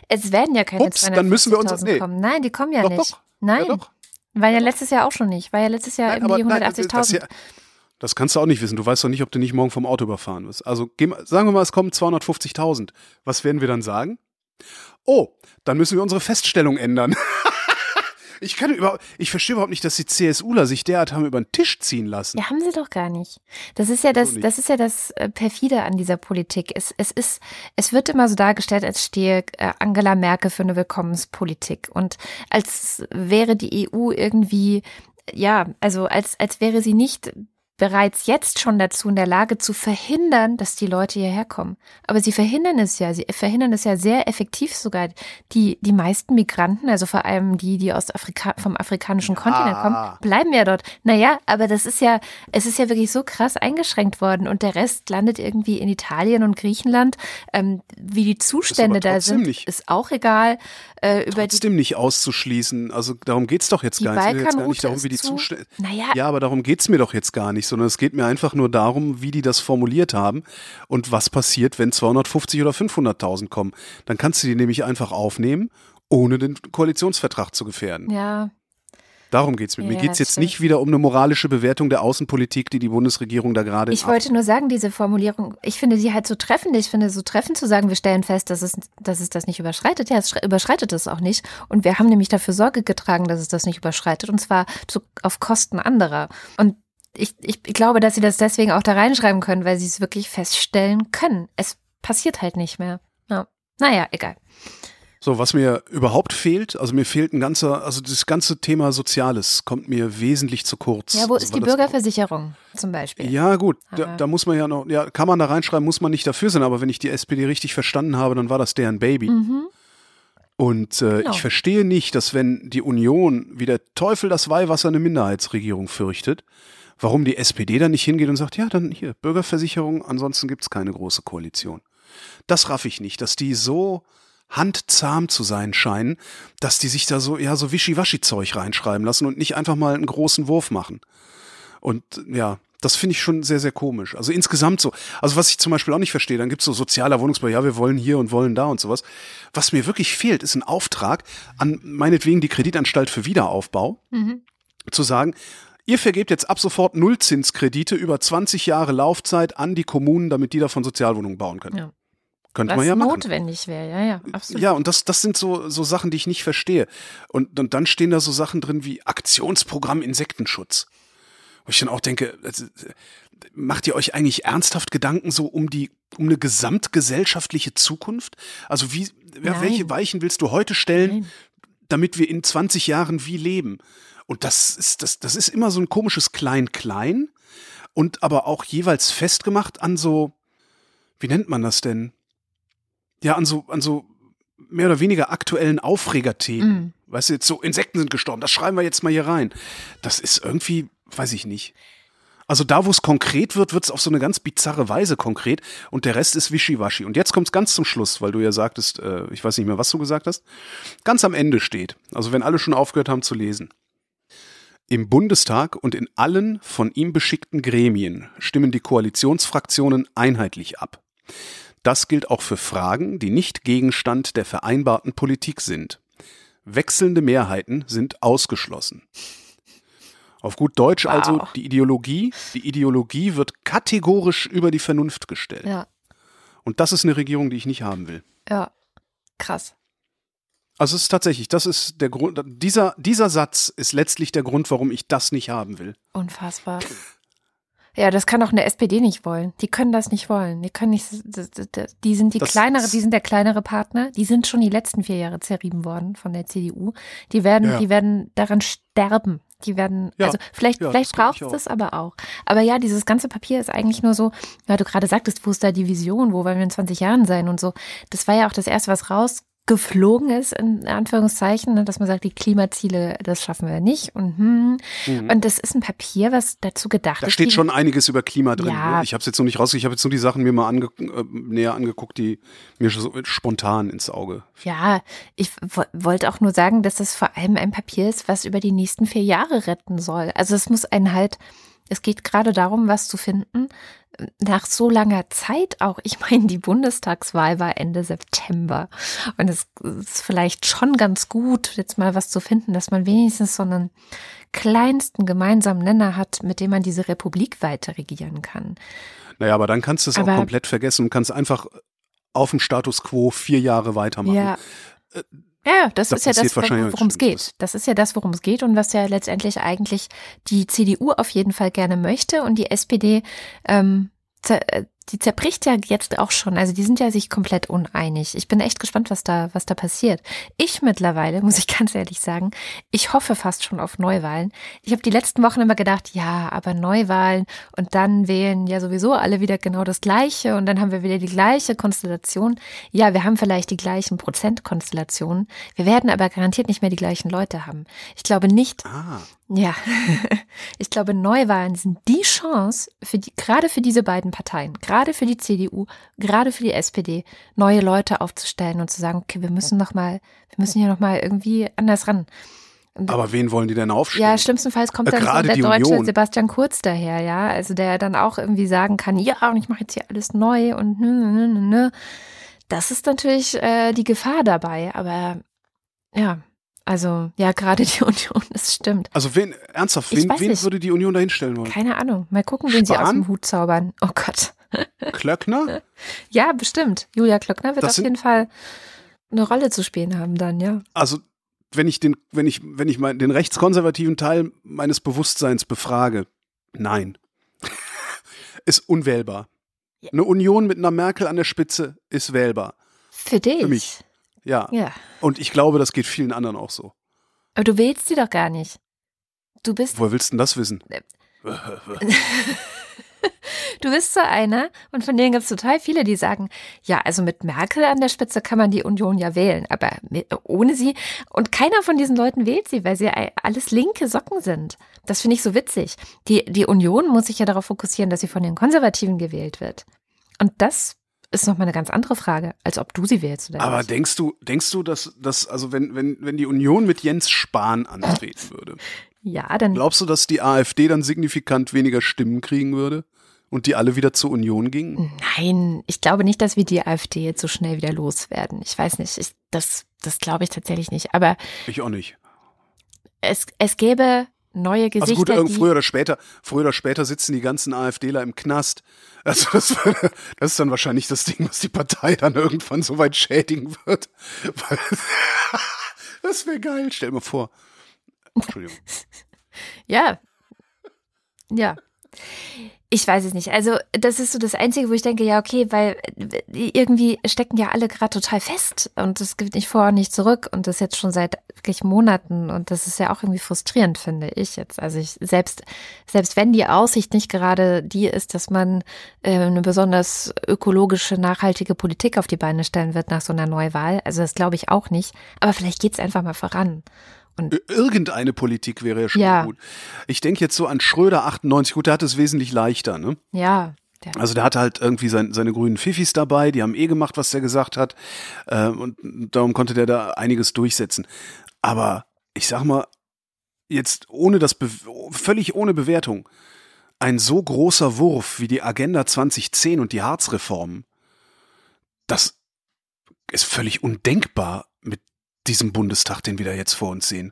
Es werden ja keine 250.000 nee. kommen. Nein, die kommen ja doch, nicht. Doch. Nein. Ja, doch. War ja letztes Jahr auch schon nicht. War ja letztes Jahr nein, irgendwie 180.000. Das, das kannst du auch nicht wissen. Du weißt doch nicht, ob du nicht morgen vom Auto überfahren wirst. Also sagen wir mal, es kommen 250.000. Was werden wir dann sagen? Oh, dann müssen wir unsere Feststellung ändern. Ich kann überhaupt, ich verstehe überhaupt nicht, dass die CSUler sich derart haben über den Tisch ziehen lassen. Ja, haben sie doch gar nicht. Das ist ja das, das ist ja das äh, perfide an dieser Politik. Es, es ist, es wird immer so dargestellt, als stehe äh, Angela Merkel für eine Willkommenspolitik und als wäre die EU irgendwie ja, also als, als wäre sie nicht bereits jetzt schon dazu in der Lage zu verhindern, dass die Leute hierher kommen. Aber sie verhindern es ja, sie verhindern es ja sehr effektiv sogar. Die, die meisten Migranten, also vor allem die, die aus Afrika, vom afrikanischen. Kontinent kommen, bleiben ja dort. Naja, aber das ist ja, es ist ja wirklich so krass eingeschränkt worden und der Rest landet irgendwie in Italien und Griechenland. Ähm, wie die Zustände da sind, nicht. ist auch egal. Äh, über trotzdem nicht auszuschließen. Also darum geht's doch jetzt gar nicht. Es geht jetzt gar nicht darum, wie die Zustände. Naja. Ja, aber darum geht's mir doch jetzt gar nicht sondern es geht mir einfach nur darum, wie die das formuliert haben und was passiert, wenn 250 oder 500.000 kommen. Dann kannst du die nämlich einfach aufnehmen, ohne den Koalitionsvertrag zu gefährden. Ja. Darum geht es mir. Ja, mir geht es jetzt stimmt. nicht wieder um eine moralische Bewertung der Außenpolitik, die die Bundesregierung da gerade. Ich wollte nur sagen, diese Formulierung, ich finde sie halt so treffend. Ich finde so treffend zu sagen, wir stellen fest, dass es, dass es das nicht überschreitet. Ja, es überschreitet es auch nicht. Und wir haben nämlich dafür Sorge getragen, dass es das nicht überschreitet. Und zwar zu, auf Kosten anderer. Und ich, ich glaube, dass sie das deswegen auch da reinschreiben können, weil sie es wirklich feststellen können. Es passiert halt nicht mehr. Ja. Naja, egal. So, was mir überhaupt fehlt, also mir fehlt ein ganzer, also das ganze Thema Soziales kommt mir wesentlich zu kurz. Ja, wo also ist die Bürgerversicherung zum Beispiel? Ja, gut, da, da, muss man ja noch, ja, kann man da reinschreiben, muss man nicht dafür sein, aber wenn ich die SPD richtig verstanden habe, dann war das deren Baby. Mhm. Und äh, genau. ich verstehe nicht, dass wenn die Union wie der Teufel das Weihwasser eine Minderheitsregierung fürchtet, warum die SPD dann nicht hingeht und sagt, ja, dann hier, Bürgerversicherung, ansonsten gibt es keine große Koalition. Das raff ich nicht, dass die so handzahm zu sein scheinen, dass die sich da so, ja, so Wischiwaschi-Zeug reinschreiben lassen und nicht einfach mal einen großen Wurf machen. Und ja, das finde ich schon sehr, sehr komisch. Also insgesamt so. Also was ich zum Beispiel auch nicht verstehe, dann gibt es so sozialer Wohnungsbau, ja, wir wollen hier und wollen da und sowas. Was mir wirklich fehlt, ist ein Auftrag an meinetwegen die Kreditanstalt für Wiederaufbau, mhm. zu sagen, Ihr vergebt jetzt ab sofort Nullzinskredite über 20 Jahre Laufzeit an die Kommunen, damit die davon Sozialwohnungen bauen können. Ja. Könnte Was man ja machen. notwendig wäre, ja, ja, absolut. Ja, und das, das sind so, so Sachen, die ich nicht verstehe. Und, und dann stehen da so Sachen drin wie Aktionsprogramm Insektenschutz. Wo ich dann auch denke, macht ihr euch eigentlich ernsthaft Gedanken so um die, um eine gesamtgesellschaftliche Zukunft? Also wie, ja, welche Weichen willst du heute stellen, Nein. damit wir in 20 Jahren wie leben? Und das ist, das, das ist immer so ein komisches Klein-Klein und aber auch jeweils festgemacht an so, wie nennt man das denn? Ja, an so, an so mehr oder weniger aktuellen Aufregerthemen. Mm. Weißt du, jetzt so Insekten sind gestorben, das schreiben wir jetzt mal hier rein. Das ist irgendwie, weiß ich nicht. Also da, wo es konkret wird, wird es auf so eine ganz bizarre Weise konkret und der Rest ist wischiwaschi. Und jetzt kommt es ganz zum Schluss, weil du ja sagtest, äh, ich weiß nicht mehr, was du gesagt hast, ganz am Ende steht. Also wenn alle schon aufgehört haben zu lesen. Im Bundestag und in allen von ihm beschickten Gremien stimmen die Koalitionsfraktionen einheitlich ab. Das gilt auch für Fragen, die nicht Gegenstand der vereinbarten Politik sind. Wechselnde Mehrheiten sind ausgeschlossen. Auf gut Deutsch also, wow. also die Ideologie, die Ideologie wird kategorisch über die Vernunft gestellt. Ja. Und das ist eine Regierung, die ich nicht haben will. Ja, krass. Also es ist tatsächlich, das ist der Grund, dieser, dieser Satz ist letztlich der Grund, warum ich das nicht haben will. Unfassbar. Ja, das kann auch eine SPD nicht wollen. Die können das nicht wollen. Die können nicht, die sind die das kleinere, die sind der kleinere Partner. Die sind schon die letzten vier Jahre zerrieben worden von der CDU. Die werden, ja. die werden daran sterben. Die werden, ja, also vielleicht, ja, vielleicht braucht es das aber auch. Aber ja, dieses ganze Papier ist eigentlich nur so, weil du gerade sagtest, wo ist da die Vision, wo wollen wir in 20 Jahren sein und so. Das war ja auch das erste, was raus geflogen ist, in Anführungszeichen, ne, dass man sagt, die Klimaziele, das schaffen wir nicht. Und, hm. Mhm. und das ist ein Papier, was dazu gedacht da ist. Da steht schon einiges über Klima drin. Ja. Ne? Ich habe es jetzt noch nicht raus, ich habe jetzt nur die Sachen mir mal ange äh, näher angeguckt, die mir so spontan ins Auge. Ja, ich wollte auch nur sagen, dass das vor allem ein Papier ist, was über die nächsten vier Jahre retten soll. Also es muss einen halt es geht gerade darum, was zu finden. Nach so langer Zeit auch. Ich meine, die Bundestagswahl war Ende September. Und es ist vielleicht schon ganz gut, jetzt mal was zu finden, dass man wenigstens so einen kleinsten gemeinsamen Nenner hat, mit dem man diese Republik weiter regieren kann. Naja, aber dann kannst du es auch komplett vergessen und kannst einfach auf dem Status quo vier Jahre weitermachen. Ja. Ja, das, das ist ja das, worum es geht. Das ist ja das, worum es geht und was ja letztendlich eigentlich die CDU auf jeden Fall gerne möchte und die SPD ähm, äh, die zerbricht ja jetzt auch schon. Also die sind ja sich komplett uneinig. Ich bin echt gespannt, was da, was da passiert. Ich mittlerweile, muss ich ganz ehrlich sagen, ich hoffe fast schon auf Neuwahlen. Ich habe die letzten Wochen immer gedacht, ja, aber Neuwahlen und dann wählen ja sowieso alle wieder genau das Gleiche und dann haben wir wieder die gleiche Konstellation. Ja, wir haben vielleicht die gleichen Prozentkonstellationen. Wir werden aber garantiert nicht mehr die gleichen Leute haben. Ich glaube nicht, ah. Ja, ich glaube, Neuwahlen sind die Chance für die, gerade für diese beiden Parteien, gerade für die CDU, gerade für die SPD, neue Leute aufzustellen und zu sagen, okay, wir müssen noch mal, wir müssen hier noch mal irgendwie anders ran. Und, Aber wen wollen die denn aufstellen? Ja, schlimmstenfalls kommt äh, dann so der deutsche Union. Sebastian Kurz daher, ja, also der dann auch irgendwie sagen kann, ja, und ich mache jetzt hier alles neu und ne, ne, ne, ne. Das ist natürlich äh, die Gefahr dabei, aber ja. Also, ja, gerade die Union, das stimmt. Also, wen, ernsthaft, wen, wen würde die Union da hinstellen wollen? Keine Ahnung. Mal gucken, wen Spahn? sie aus dem Hut zaubern. Oh Gott. Klöckner? ja, bestimmt. Julia Klöckner wird das auf jeden Fall eine Rolle zu spielen haben dann, ja. Also, wenn ich den, wenn ich, wenn ich mal den rechtskonservativen Teil meines Bewusstseins befrage, nein. ist unwählbar. Ja. Eine Union mit einer Merkel an der Spitze ist wählbar. Für dich? Für mich. Ja. ja. Und ich glaube, das geht vielen anderen auch so. Aber du wählst sie doch gar nicht. Du bist. Woher willst du denn das wissen? Du bist so einer und von denen gibt es total viele, die sagen, ja, also mit Merkel an der Spitze kann man die Union ja wählen, aber ohne sie und keiner von diesen Leuten wählt sie, weil sie alles linke Socken sind. Das finde ich so witzig. Die, die Union muss sich ja darauf fokussieren, dass sie von den Konservativen gewählt wird. Und das ist nochmal eine ganz andere Frage, als ob du sie wählst. Oder Aber nicht. denkst du, denkst du, dass, dass also wenn, wenn, wenn die Union mit Jens Spahn antreten würde, ja, dann. Glaubst du, dass die AfD dann signifikant weniger Stimmen kriegen würde? Und die alle wieder zur Union gingen? Nein, ich glaube nicht, dass wir die AfD jetzt so schnell wieder loswerden. Ich weiß nicht, ich, das, das glaube ich tatsächlich nicht. Aber. Ich auch nicht. Es, es gäbe neue Gesichter. Also gut, früher oder später, früher oder später sitzen die ganzen AfDler im Knast. Also das, das ist dann wahrscheinlich das Ding, was die Partei dann irgendwann so weit schädigen wird. das wäre geil, stell dir mal vor. Entschuldigung. ja. Ja. Ich weiß es nicht. Also, das ist so das Einzige, wo ich denke, ja, okay, weil irgendwie stecken ja alle gerade total fest und es gibt nicht vor und nicht zurück und das jetzt schon seit wirklich Monaten und das ist ja auch irgendwie frustrierend, finde ich jetzt. Also, ich selbst, selbst wenn die Aussicht nicht gerade die ist, dass man äh, eine besonders ökologische, nachhaltige Politik auf die Beine stellen wird nach so einer Neuwahl, also das glaube ich auch nicht, aber vielleicht geht es einfach mal voran. Und Irgendeine Politik wäre ja schon Ja. gut. Ich denke jetzt so an Schröder 98. Gut, der hat es wesentlich leichter, ne? ja, der, Also der hatte halt irgendwie sein, seine grünen Fifis dabei, die haben eh gemacht, was der gesagt hat. Äh, und darum konnte der da einiges durchsetzen. Aber ich sag mal, jetzt ohne das Be völlig ohne Bewertung, ein so großer Wurf wie die Agenda 2010 und die Harzreformen, das ist völlig undenkbar mit diesem Bundestag, den wir da jetzt vor uns sehen.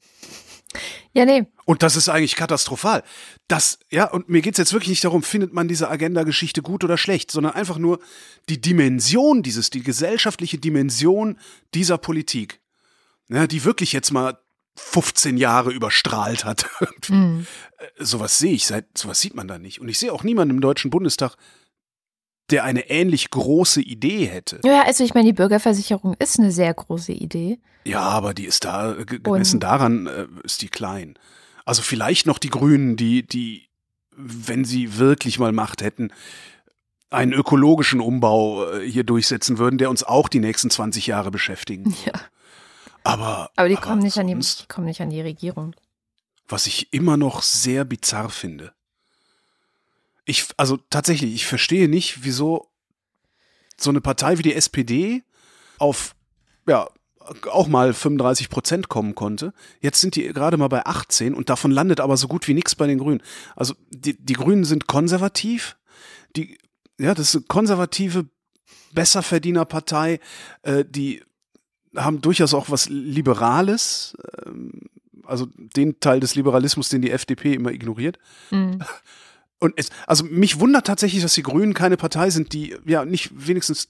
ja, nee, Und das ist eigentlich katastrophal. Das, ja, und mir geht's jetzt wirklich nicht darum, findet man diese Agenda-Geschichte gut oder schlecht, sondern einfach nur die Dimension dieses, die gesellschaftliche Dimension dieser Politik, ja, die wirklich jetzt mal 15 Jahre überstrahlt hat. Mhm. Sowas sehe ich seit, sowas sieht man da nicht. Und ich sehe auch niemanden im Deutschen Bundestag, der eine ähnlich große Idee hätte. Ja, also ich meine, die Bürgerversicherung ist eine sehr große Idee. Ja, aber die ist da, äh, ge- gemessen Und- daran, äh, ist die klein. Also vielleicht noch die Grünen, die, die, wenn sie wirklich mal Macht hätten, einen ökologischen Umbau äh, hier durchsetzen würden, der uns auch die nächsten 20 Jahre beschäftigen. Ja. Aber, Aber die kommen nicht an die, sonst, die kommen nicht an die Regierung. was ich immer noch sehr bizarr finde. Ich, also tatsächlich, ich verstehe nicht, wieso so eine Partei wie die SPD auf, ja, auch mal 35 Prozent kommen konnte. Jetzt sind die gerade mal bei 18 und davon landet aber so gut wie nichts bei den Grünen. Also die, die Grünen sind konservativ. Die, ja, das ist eine konservative, Besserverdienerpartei. Äh, die haben durchaus auch was Liberales. Ähm, also den Teil des Liberalismus, den die FDP immer ignoriert. Mhm. Und es, also mich wundert tatsächlich, dass die Grünen keine Partei sind, die ja nicht wenigstens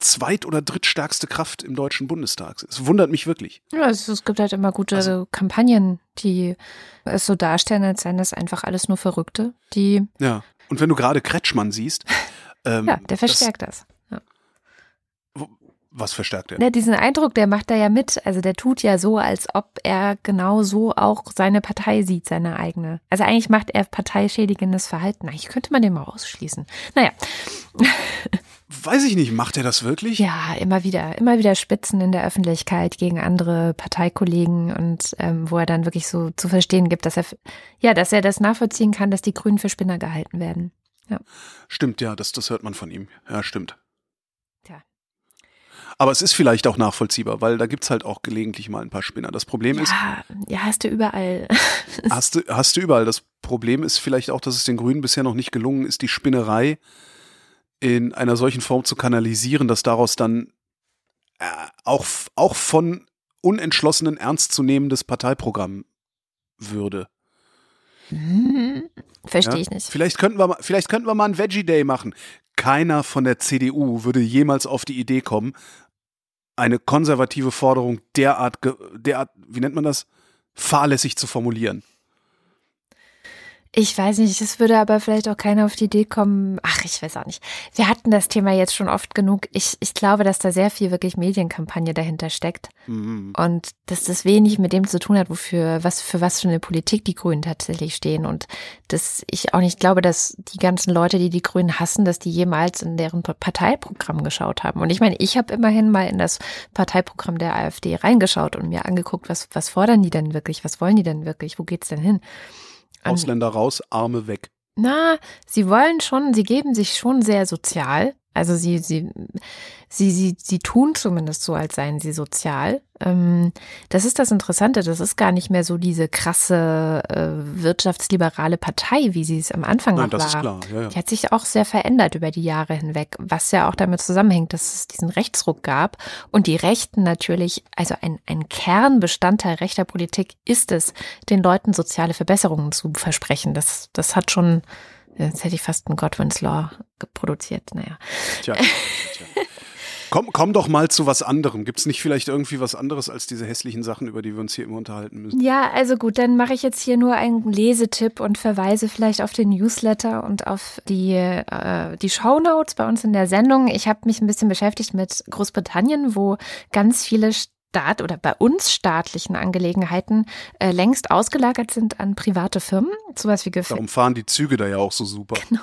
zweit- oder drittstärkste Kraft im Deutschen Bundestag ist. Es wundert mich wirklich. Ja, also es gibt halt immer gute Also- Kampagnen, die es so darstellen, als seien das einfach alles nur Verrückte, die, Ja. Und wenn du gerade Kretschmann siehst, ähm, ja, der verstärkt das. Das, was verstärkt er? Ja, diesen Eindruck, der macht da ja mit. Also der tut ja so, als ob er genau so auch seine Partei sieht, seine eigene. Also eigentlich macht er parteischädigendes Verhalten. Eigentlich könnte man den mal ausschließen. Naja, Weiß ich nicht, macht er das wirklich? ja, immer wieder, immer wieder Spitzen in der Öffentlichkeit gegen andere Parteikollegen und ähm, wo er dann wirklich so zu verstehen gibt, dass er, ja, dass er das nachvollziehen kann, dass die Grünen für Spinner gehalten werden. Stimmt, ja, das, das hört man von ihm. Ja, stimmt. Aber es ist vielleicht auch nachvollziehbar, weil da gibt's halt auch gelegentlich mal ein paar Spinner. Das Problem ist, Ja, ja, hast du überall. hast du, hast du überall. Das Problem ist vielleicht auch, dass es den Grünen bisher noch nicht gelungen ist, die Spinnerei in einer solchen Form zu kanalisieren, dass daraus dann äh, auch, auch von unentschlossenen ernstzunehmendes Parteiprogramm würde. Hm, Verstehe Ja? ich nicht. Vielleicht könnten wir, mal- vielleicht könnten wir mal einen Veggie Day machen. Keiner von der CDU würde jemals auf die Idee kommen, eine konservative Forderung derart, derart, wie nennt man das, fahrlässig zu formulieren. Ich weiß nicht, es würde aber vielleicht auch keiner auf die Idee kommen. Ach, ich weiß auch nicht. Wir hatten das Thema jetzt schon oft genug. Ich, ich glaube, dass da sehr viel wirklich Medienkampagne dahinter steckt Mhm. und dass das wenig mit dem zu tun hat, wofür, was, für was für eine Politik die Grünen tatsächlich stehen und dass ich auch nicht glaube, dass die ganzen Leute, die die Grünen hassen, dass die jemals in deren Parteiprogramm geschaut haben. Und ich meine, ich habe immerhin mal in das Parteiprogramm der AfD reingeschaut und mir angeguckt, was, was fordern die denn wirklich? Was wollen die denn wirklich? Wo geht's denn hin? Ausländer raus, Arme weg. na, sie wollen schon, sie geben sich schon sehr sozial. Also sie, sie, sie, sie, sie tun zumindest so, als seien sie sozial. Ähm, das ist das Interessante. Das ist gar nicht mehr so diese krasse äh, wirtschaftsliberale Partei, wie sie es am Anfang Nein, noch das war. ist klar. Ja, ja. Die hat sich auch sehr verändert über die Jahre hinweg, was ja auch damit zusammenhängt, dass es diesen Rechtsruck gab und die Rechten natürlich, also ein, ein Kernbestandteil rechter Politik ist es, den Leuten soziale Verbesserungen zu versprechen. Das, das hat schon, jetzt hätte ich fast einen Godwin's Law produziert, naja. Tja, tja. Komm, komm doch mal zu was anderem. Gibt's nicht vielleicht irgendwie was anderes als diese hässlichen Sachen, über die wir uns hier immer unterhalten müssen? Ja, also gut, dann mache ich jetzt hier nur einen Lesetipp und verweise vielleicht auf den Newsletter und auf die, äh, die Shownotes bei uns in der Sendung. Ich habe mich ein bisschen beschäftigt mit Großbritannien, wo ganz viele Staat oder bei uns staatlichen Angelegenheiten äh, längst ausgelagert sind an private Firmen. Sowas wie Gefängnisse. Darum fahren die Züge da ja auch so super. Genau.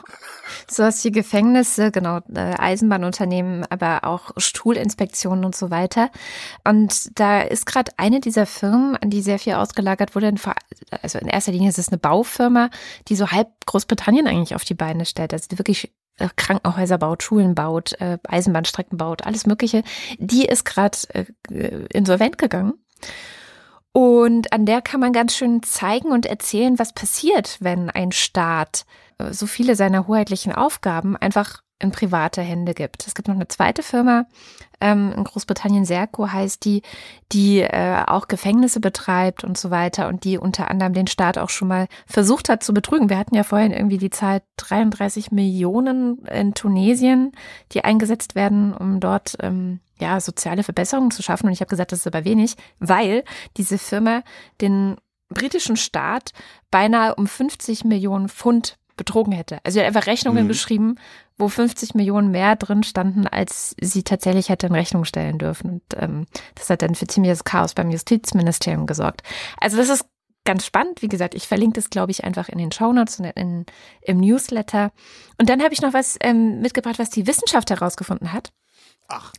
Sowas wie Gefängnisse, genau, äh, Eisenbahnunternehmen, aber auch Stuhlinspektionen und so weiter. Und da ist gerade eine dieser Firmen, an die sehr viel ausgelagert wurde, also in erster Linie ist es eine Baufirma, die so halb Großbritannien eigentlich auf die Beine stellt. Also die wirklich Krankenhäuser baut, Schulen baut, äh, Eisenbahnstrecken baut, alles Mögliche, die ist gerade äh, insolvent gegangen. Und an der kann man ganz schön zeigen und erzählen, was passiert, wenn ein Staat so viele seiner hoheitlichen Aufgaben einfach in private Hände gibt. Es gibt noch eine zweite Firma ähm, in Großbritannien, Serco heißt die, die äh, auch Gefängnisse betreibt und so weiter und die unter anderem den Staat auch schon mal versucht hat zu betrügen. Wir hatten ja vorhin irgendwie die Zahl 33 Millionen in Tunesien, die eingesetzt werden, um dort ähm, ja soziale Verbesserungen zu schaffen. Und ich habe gesagt, das ist aber wenig, weil diese Firma den britischen Staat beinahe um 50 Millionen Pfund betrogen hätte. Also sie hat einfach Rechnungen mhm. geschrieben, wo 50 Millionen mehr drin standen, als sie tatsächlich hätte in Rechnung stellen dürfen. Und ähm, das hat dann für ziemliches Chaos beim Justizministerium gesorgt. Also das ist ganz spannend. Wie gesagt, ich verlinke das, glaube ich, einfach in den Shownotes und in, im Newsletter. Und dann habe ich noch was ähm, mitgebracht, was die Wissenschaft herausgefunden hat. Ach.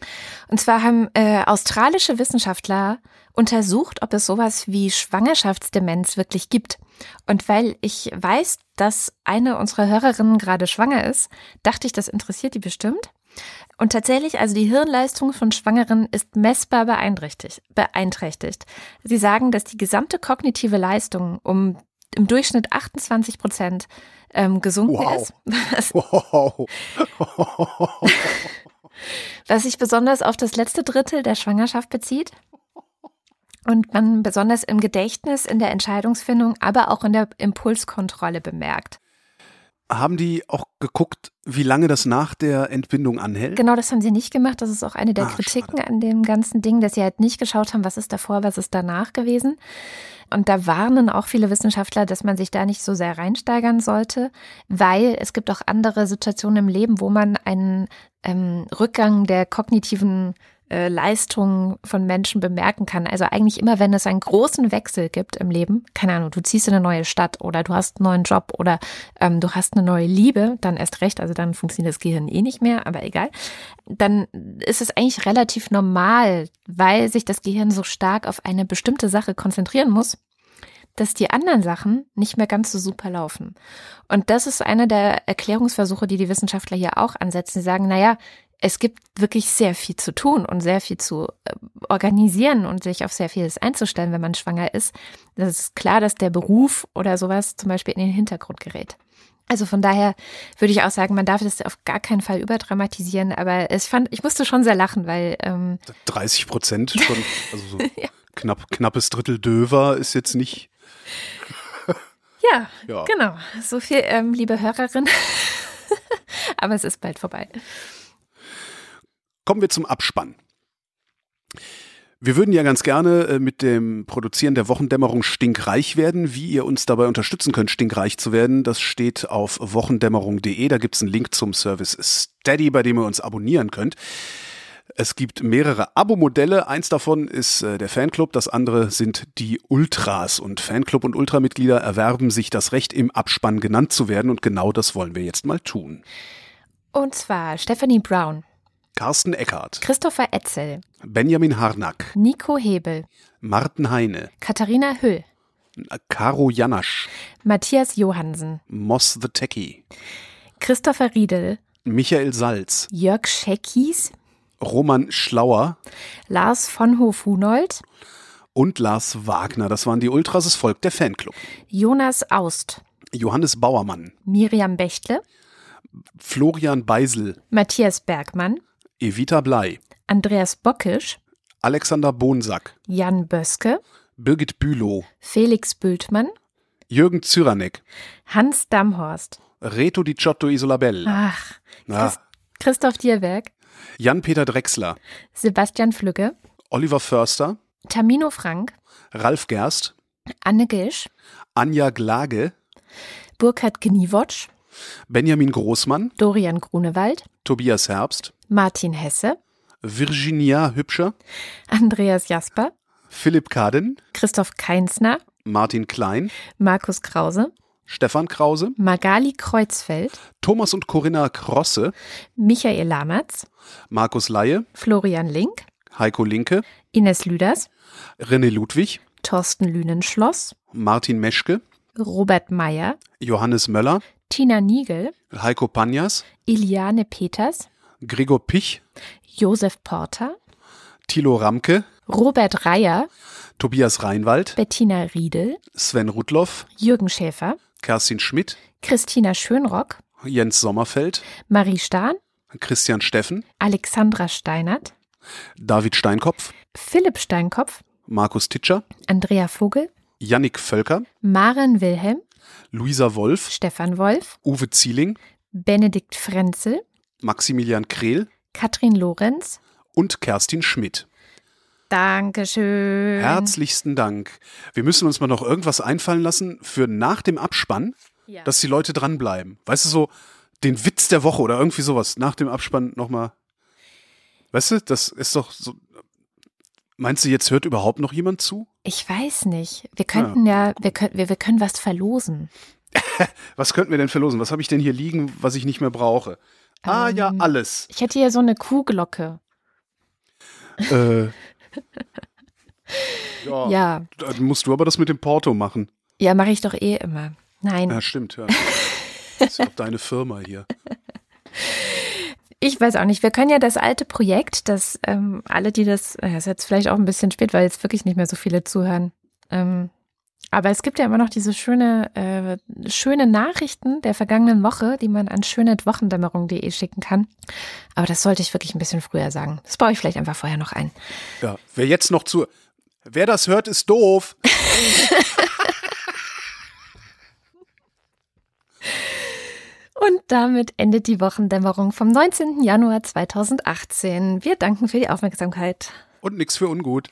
Und zwar haben äh, australische Wissenschaftler untersucht, ob es sowas wie Schwangerschaftsdemenz wirklich gibt. Und weil ich weiß, dass eine unserer Hörerinnen gerade schwanger ist, dachte ich, das interessiert die bestimmt. Und tatsächlich, also die Hirnleistung von Schwangeren ist messbar beeinträchtigt. beeinträchtigt. Sie sagen, dass die gesamte kognitive Leistung um im Durchschnitt 28 Prozent ähm, gesunken wow. ist. Wow. was sich besonders auf das letzte Drittel der Schwangerschaft bezieht und man besonders im Gedächtnis, in der Entscheidungsfindung, aber auch in der Impulskontrolle bemerkt. Haben die auch geguckt, wie lange das nach der Entbindung anhält? Genau, das haben sie nicht gemacht. Das ist auch eine der Ach, Kritiken schade. an dem ganzen Ding, dass sie halt nicht geschaut haben, was ist davor, was ist danach gewesen. Und da warnen auch viele Wissenschaftler, dass man sich da nicht so sehr reinsteigern sollte, weil es gibt auch andere Situationen im Leben, wo man einen ähm, Rückgang der kognitiven äh, Leistungen von Menschen bemerken kann. Also eigentlich immer, wenn es einen großen Wechsel gibt im Leben, keine Ahnung, du ziehst in eine neue Stadt oder du hast einen neuen Job oder ähm, du hast eine neue Liebe, dann erst recht, also dann funktioniert das Gehirn eh nicht mehr, aber egal. Dann ist es eigentlich relativ normal, weil sich das Gehirn so stark auf eine bestimmte Sache konzentrieren muss, dass die anderen Sachen nicht mehr ganz so super laufen. Und das ist einer der Erklärungsversuche, die die Wissenschaftler hier auch ansetzen. Sie sagen, naja, es gibt wirklich sehr viel zu tun und sehr viel zu äh, organisieren und sich auf sehr vieles einzustellen, wenn man schwanger ist. Das ist klar, dass der Beruf oder sowas zum Beispiel in den Hintergrund gerät. Also von daher würde ich auch sagen, man darf das auf gar keinen Fall überdramatisieren, aber ich fand, ich musste schon sehr lachen, weil ähm 30 Prozent von, also so ja. knapp, knappes Drittel Döver ist jetzt nicht. ja, ja, genau. So viel, ähm, liebe Hörerin. aber es ist bald vorbei. Kommen wir zum Abspann. Wir würden ja ganz gerne äh, mit dem Produzieren der Wochendämmerung stinkreich werden. Wie ihr uns dabei unterstützen könnt, stinkreich zu werden, das steht auf wochendämmerung.de. Da gibt es einen Link zum Service Steady, bei dem ihr uns abonnieren könnt. Es gibt mehrere Abo-Modelle. Eins davon ist äh, der Fanclub, das andere sind die Ultras. Und Fanclub und Ultramitglieder erwerben sich das Recht, im Abspann genannt zu werden. Und genau das wollen wir jetzt mal tun. Und zwar Stephanie Brown, Carsten Eckhardt, Christopher Etzel, Benjamin Harnack, Nico Hebel, Martin Heine, Katharina Hüll, Caro Janasch, Matthias Johansen, Moss the Techie, Christopher Riedel, Michael Salz, Jörg Scheckis, Roman Schlauer, Lars von Hof-Hunold und Lars Wagner. Das waren die Ultras, es folgt der Fanclub. Jonas Aust, Johannes Bauermann, Miriam Bechtle, Florian Beisel, Matthias Bergmann, Evita Blei, Andreas Bockisch, Alexander Bonsack, Jan Böske, Birgit Bülow, Felix Bültmann, Jürgen Zyranek, Hans Damhorst, Reto Di Ciotto Isolabella, Ach, Christ Christoph Dierberg, Jan-Peter Drechsler, Sebastian Flügge, Oliver Förster, Tamino Frank, Ralf Gerst, Anne Gisch, Anja Glage, Burkhard Gniewotsch, Benjamin Großmann, Dorian Grunewald, Tobias Herbst, Martin Hesse, Virginia Hübscher, Andreas Jasper, Philipp Kaden, Christoph Keinsner, Martin Klein, Markus Krause, Stefan Krause, Magali Kreuzfeld, Thomas und Corinna Krosse, Michael Lamertz, Markus Laie, Florian Link, Heiko Linke, Ines Lüders, René Ludwig, Thorsten Lünenschloss, Martin Meschke, Robert Meyer, Johannes Möller, Tina Niegel, Heiko Panjas, Iliane Peters, Gregor Pich, Josef Porter, Thilo Ramke, Robert Reyer, Tobias Reinwald, Bettina Riedel, Sven Rudloff, Jürgen Schäfer, Kerstin Schmidt, Christina Schönrock, Jens Sommerfeld, Marie Stahn, Christian Steffen, Alexandra Steinert, David Steinkopf, Philipp Steinkopf, Markus Titscher, Andrea Vogel, Yannick Völker, Maren Wilhelm, Luisa Wolf, Stefan Wolf, Uwe Zieling, Benedikt Frenzel, Maximilian Krehl Katrin Lorenz. und Kerstin Schmidt. Dankeschön. Herzlichsten Dank. Wir müssen uns mal noch irgendwas einfallen lassen für nach dem Abspann, Ja. dass die Leute dranbleiben. Weißt du, so den Witz der Woche oder irgendwie sowas. Nach dem Abspann nochmal. Weißt du, das ist doch so. Meinst du, jetzt hört überhaupt noch jemand zu? Ich weiß nicht. Wir könnten ja, wir, können, wir, wir können was verlosen. Was könnten wir denn verlosen? Was habe ich denn hier liegen, was ich nicht mehr brauche? Ah ja, Ähm, alles. Ich hätte hier so eine Kuhglocke. Äh, ja, Ja, Dann musst du aber das mit dem Porto machen. ja, mache ich doch eh immer. Nein, Ja, stimmt, ja. Das ist ja auch deine Firma hier. ich weiß auch nicht. Wir können ja das alte Projekt, das ähm, alle, die das, äh, ist jetzt vielleicht auch ein bisschen spät, weil jetzt wirklich nicht mehr so viele zuhören. Ähm, aber es gibt ja immer noch diese schöne, äh, schöne Nachrichten der vergangenen Woche, die man an schöne.wochendämmerung.de schicken kann. Aber das sollte ich wirklich ein bisschen früher sagen. Das baue ich vielleicht einfach vorher noch ein. Ja, wer jetzt noch zu. Wer das hört, ist doof. Und damit endet die Wochendämmerung vom 19. Januar 2018. Wir danken für die Aufmerksamkeit. Und nix für ungut.